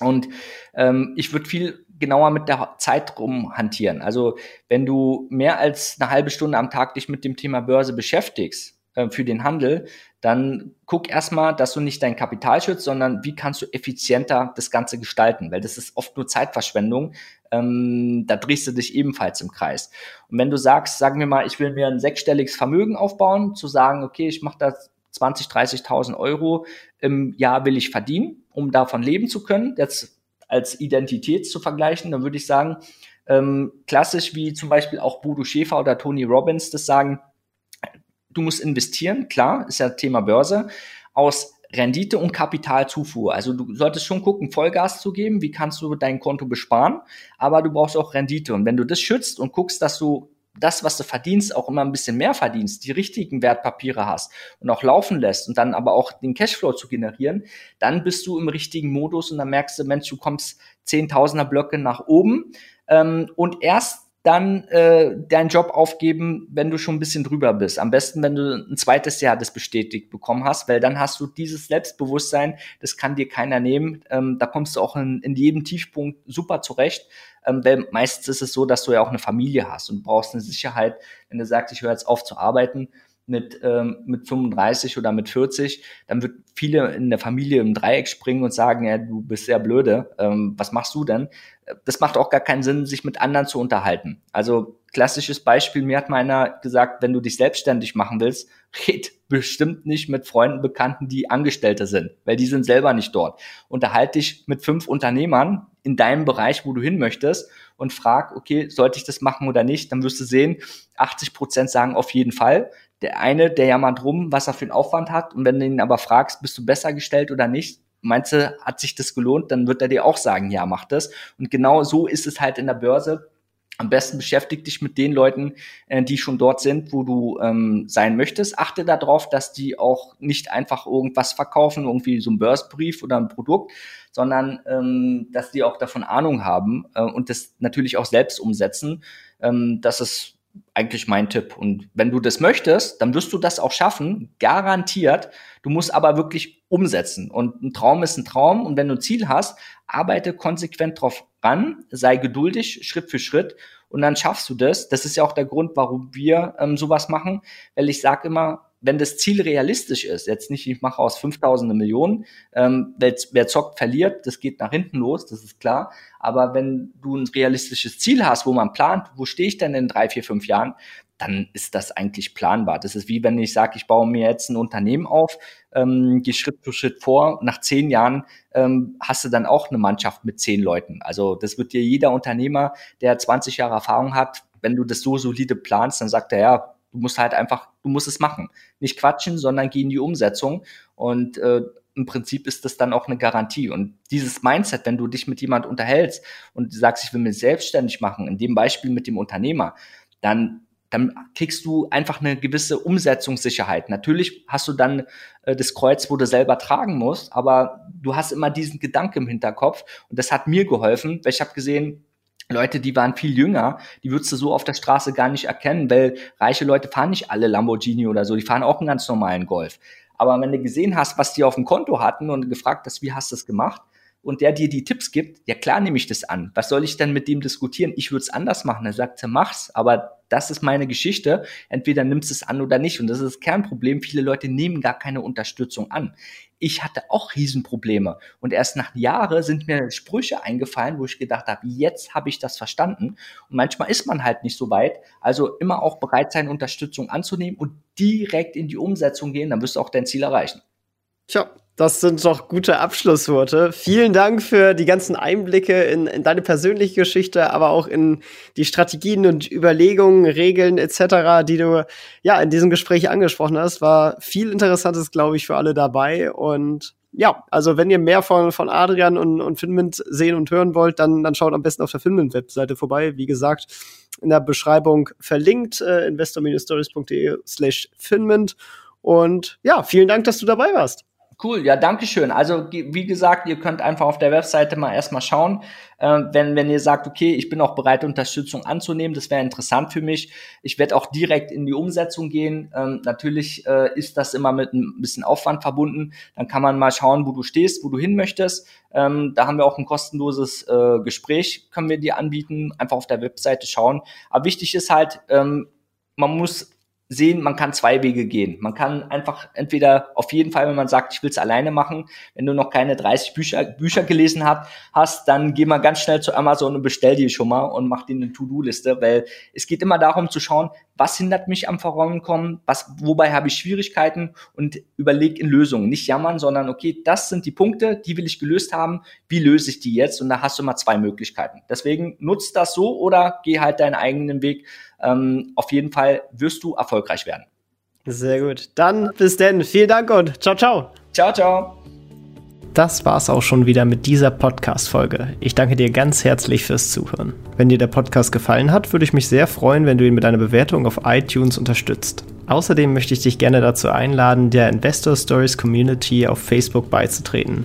Und ähm, ich würde viel genauer mit der Zeit rumhantieren. Also wenn du mehr als eine halbe Stunde am Tag dich mit dem Thema Börse beschäftigst äh, für den Handel, dann guck erstmal, dass du nicht dein Kapital schützt, sondern wie kannst du effizienter das Ganze gestalten, weil das ist oft nur Zeitverschwendung. Ähm, da drehst du dich ebenfalls im Kreis. Und wenn du sagst, sagen wir mal, ich will mir ein sechsstelliges Vermögen aufbauen, zu sagen, okay, ich mache das 20, 30.000 Euro im Jahr will ich verdienen, um davon leben zu können. Jetzt als Identität zu vergleichen, dann würde ich sagen, ähm, klassisch wie zum Beispiel auch Bodo Schäfer oder Tony Robbins das sagen, du musst investieren, klar, ist ja Thema Börse, aus Rendite und Kapitalzufuhr. Also du solltest schon gucken, Vollgas zu geben, wie kannst du dein Konto besparen, aber du brauchst auch Rendite. Und wenn du das schützt und guckst, dass du das, was du verdienst, auch immer ein bisschen mehr verdienst, die richtigen Wertpapiere hast und auch laufen lässt und dann aber auch den Cashflow zu generieren, dann bist du im richtigen Modus und dann merkst du, Mensch, du kommst Zehntausender Blöcke nach oben ähm, und erst dann äh, deinen Job aufgeben, wenn du schon ein bisschen drüber bist. Am besten, wenn du ein zweites Jahr das bestätigt bekommen hast, weil dann hast du dieses Selbstbewusstsein, das kann dir keiner nehmen. Ähm, da kommst du auch in, in jedem Tiefpunkt super zurecht. Ähm, weil meistens ist es so, dass du ja auch eine Familie hast und brauchst eine Sicherheit, wenn du sagst, ich höre jetzt auf zu arbeiten, mit, ähm, mit 35 oder mit 40, dann wird viele in der Familie im Dreieck springen und sagen, ja, du bist sehr blöde, ähm, was machst du denn? Das macht auch gar keinen Sinn, sich mit anderen zu unterhalten. Also klassisches Beispiel, mir hat meiner gesagt, wenn du dich selbstständig machen willst, red bestimmt nicht mit Freunden, Bekannten, die Angestellte sind, weil die sind selber nicht dort. Unterhalte dich mit fünf Unternehmern in deinem Bereich, wo du hin möchtest und frag, okay, sollte ich das machen oder nicht? Dann wirst du sehen, 80 Prozent sagen auf jeden Fall. Der eine, der jammert rum, was er für einen Aufwand hat. Und wenn du ihn aber fragst, bist du besser gestellt oder nicht, meinst du, hat sich das gelohnt, dann wird er dir auch sagen, ja, mach das. Und genau so ist es halt in der Börse. Am besten beschäftige dich mit den Leuten, äh, die schon dort sind, wo du ähm, sein möchtest. Achte darauf, dass die auch nicht einfach irgendwas verkaufen, irgendwie so ein Börsenbrief oder ein Produkt, sondern ähm, dass die auch davon Ahnung haben äh, und das natürlich auch selbst umsetzen. Ähm, das ist eigentlich mein Tipp. Und wenn du das möchtest, dann wirst du das auch schaffen, garantiert. Du musst aber wirklich umsetzen. Und ein Traum ist ein Traum. Und wenn du ein Ziel hast, arbeite konsequent drauf ran, sei geduldig, Schritt für Schritt. Und dann schaffst du das. Das ist ja auch der Grund, warum wir ähm, sowas machen. Weil ich sage immer, wenn das Ziel realistisch ist, jetzt nicht, ich mache aus 5000 eine Million, ähm, wer, wer zockt, verliert, das geht nach hinten los, das ist klar. Aber wenn du ein realistisches Ziel hast, wo man plant, wo stehe ich denn in drei, vier, fünf Jahren, dann ist das eigentlich planbar. Das ist wie wenn ich sage, ich baue mir jetzt ein Unternehmen auf, ähm, gehe Schritt für Schritt vor. Nach zehn Jahren ähm, hast du dann auch eine Mannschaft mit zehn Leuten. Also das wird dir jeder Unternehmer, der 20 Jahre Erfahrung hat, wenn du das so solide planst, dann sagt er, ja, Du musst halt einfach, du musst es machen. Nicht quatschen, sondern geh in die Umsetzung. Und äh, im Prinzip ist das dann auch eine Garantie. Und dieses Mindset, wenn du dich mit jemand unterhältst und sagst, ich will mich selbstständig machen, in dem Beispiel mit dem Unternehmer, dann dann kriegst du einfach eine gewisse Umsetzungssicherheit. Natürlich hast du dann äh, das Kreuz, wo du selber tragen musst, aber du hast immer diesen Gedanke im Hinterkopf und das hat mir geholfen, weil ich habe gesehen, Leute, die waren viel jünger, die würdest du so auf der Straße gar nicht erkennen, weil reiche Leute fahren nicht alle Lamborghini oder so, die fahren auch einen ganz normalen Golf. Aber wenn du gesehen hast, was die auf dem Konto hatten und gefragt hast, wie hast du das gemacht, und der dir die Tipps gibt, ja klar nehme ich das an. Was soll ich denn mit dem diskutieren? Ich würde es anders machen. Er sagt, mach's, aber das ist meine Geschichte. Entweder nimmst du es an oder nicht. Und das ist das Kernproblem. Viele Leute nehmen gar keine Unterstützung an. Ich hatte auch Riesenprobleme. Und erst nach Jahren sind mir Sprüche eingefallen, wo ich gedacht habe, jetzt habe ich das verstanden. Und manchmal ist man halt nicht so weit. Also immer auch bereit sein, Unterstützung anzunehmen und direkt in die Umsetzung gehen. Dann wirst du auch dein Ziel erreichen. Tja, das sind doch gute Abschlussworte. Vielen Dank für die ganzen Einblicke in, in, deine persönliche Geschichte, aber auch in die Strategien und Überlegungen, Regeln etc., die du ja in diesem Gespräch angesprochen hast. War viel Interessantes, glaube ich, für alle dabei. Und ja, also wenn ihr mehr von, von Adrian und, und Finmint sehen und hören wollt, dann, dann schaut am besten auf der Finmint-Webseite vorbei. Wie gesagt, in der Beschreibung verlinkt äh, investor-stories.de slash Finmint. Und ja, vielen Dank, dass du dabei warst. Cool, ja, danke schön. Also wie gesagt, ihr könnt einfach auf der Webseite mal erstmal schauen, äh, wenn, wenn ihr sagt, okay, ich bin auch bereit, Unterstützung anzunehmen, das wäre interessant für mich. Ich werde auch direkt in die Umsetzung gehen. Ähm, natürlich äh, ist das immer mit ein bisschen Aufwand verbunden. Dann kann man mal schauen, wo du stehst, wo du hin möchtest. Ähm, da haben wir auch ein kostenloses äh, Gespräch, können wir dir anbieten. Einfach auf der Webseite schauen. Aber wichtig ist halt, ähm, man muss sehen, man kann zwei Wege gehen. Man kann einfach entweder auf jeden Fall, wenn man sagt, ich will es alleine machen, wenn du noch keine 30 Bücher, Bücher gelesen hat, hast, dann geh mal ganz schnell zu Amazon und bestell die schon mal und mach dir eine To-Do-Liste, weil es geht immer darum zu schauen, was hindert mich am Vorankommen, was, wobei habe ich Schwierigkeiten und überleg in Lösungen. Nicht jammern, sondern okay, das sind die Punkte, die will ich gelöst haben, wie löse ich die jetzt? Und da hast du mal zwei Möglichkeiten. Deswegen nutzt das so oder geh halt deinen eigenen Weg ähm, auf jeden Fall wirst du erfolgreich werden. Sehr gut. Dann bis denn. Vielen Dank und ciao, ciao. Ciao, ciao. Das war's auch schon wieder mit dieser Podcast-Folge. Ich danke dir ganz herzlich fürs Zuhören. Wenn dir der Podcast gefallen hat, würde ich mich sehr freuen, wenn du ihn mit einer Bewertung auf iTunes unterstützt. Außerdem möchte ich dich gerne dazu einladen, der Investor Stories Community auf Facebook beizutreten.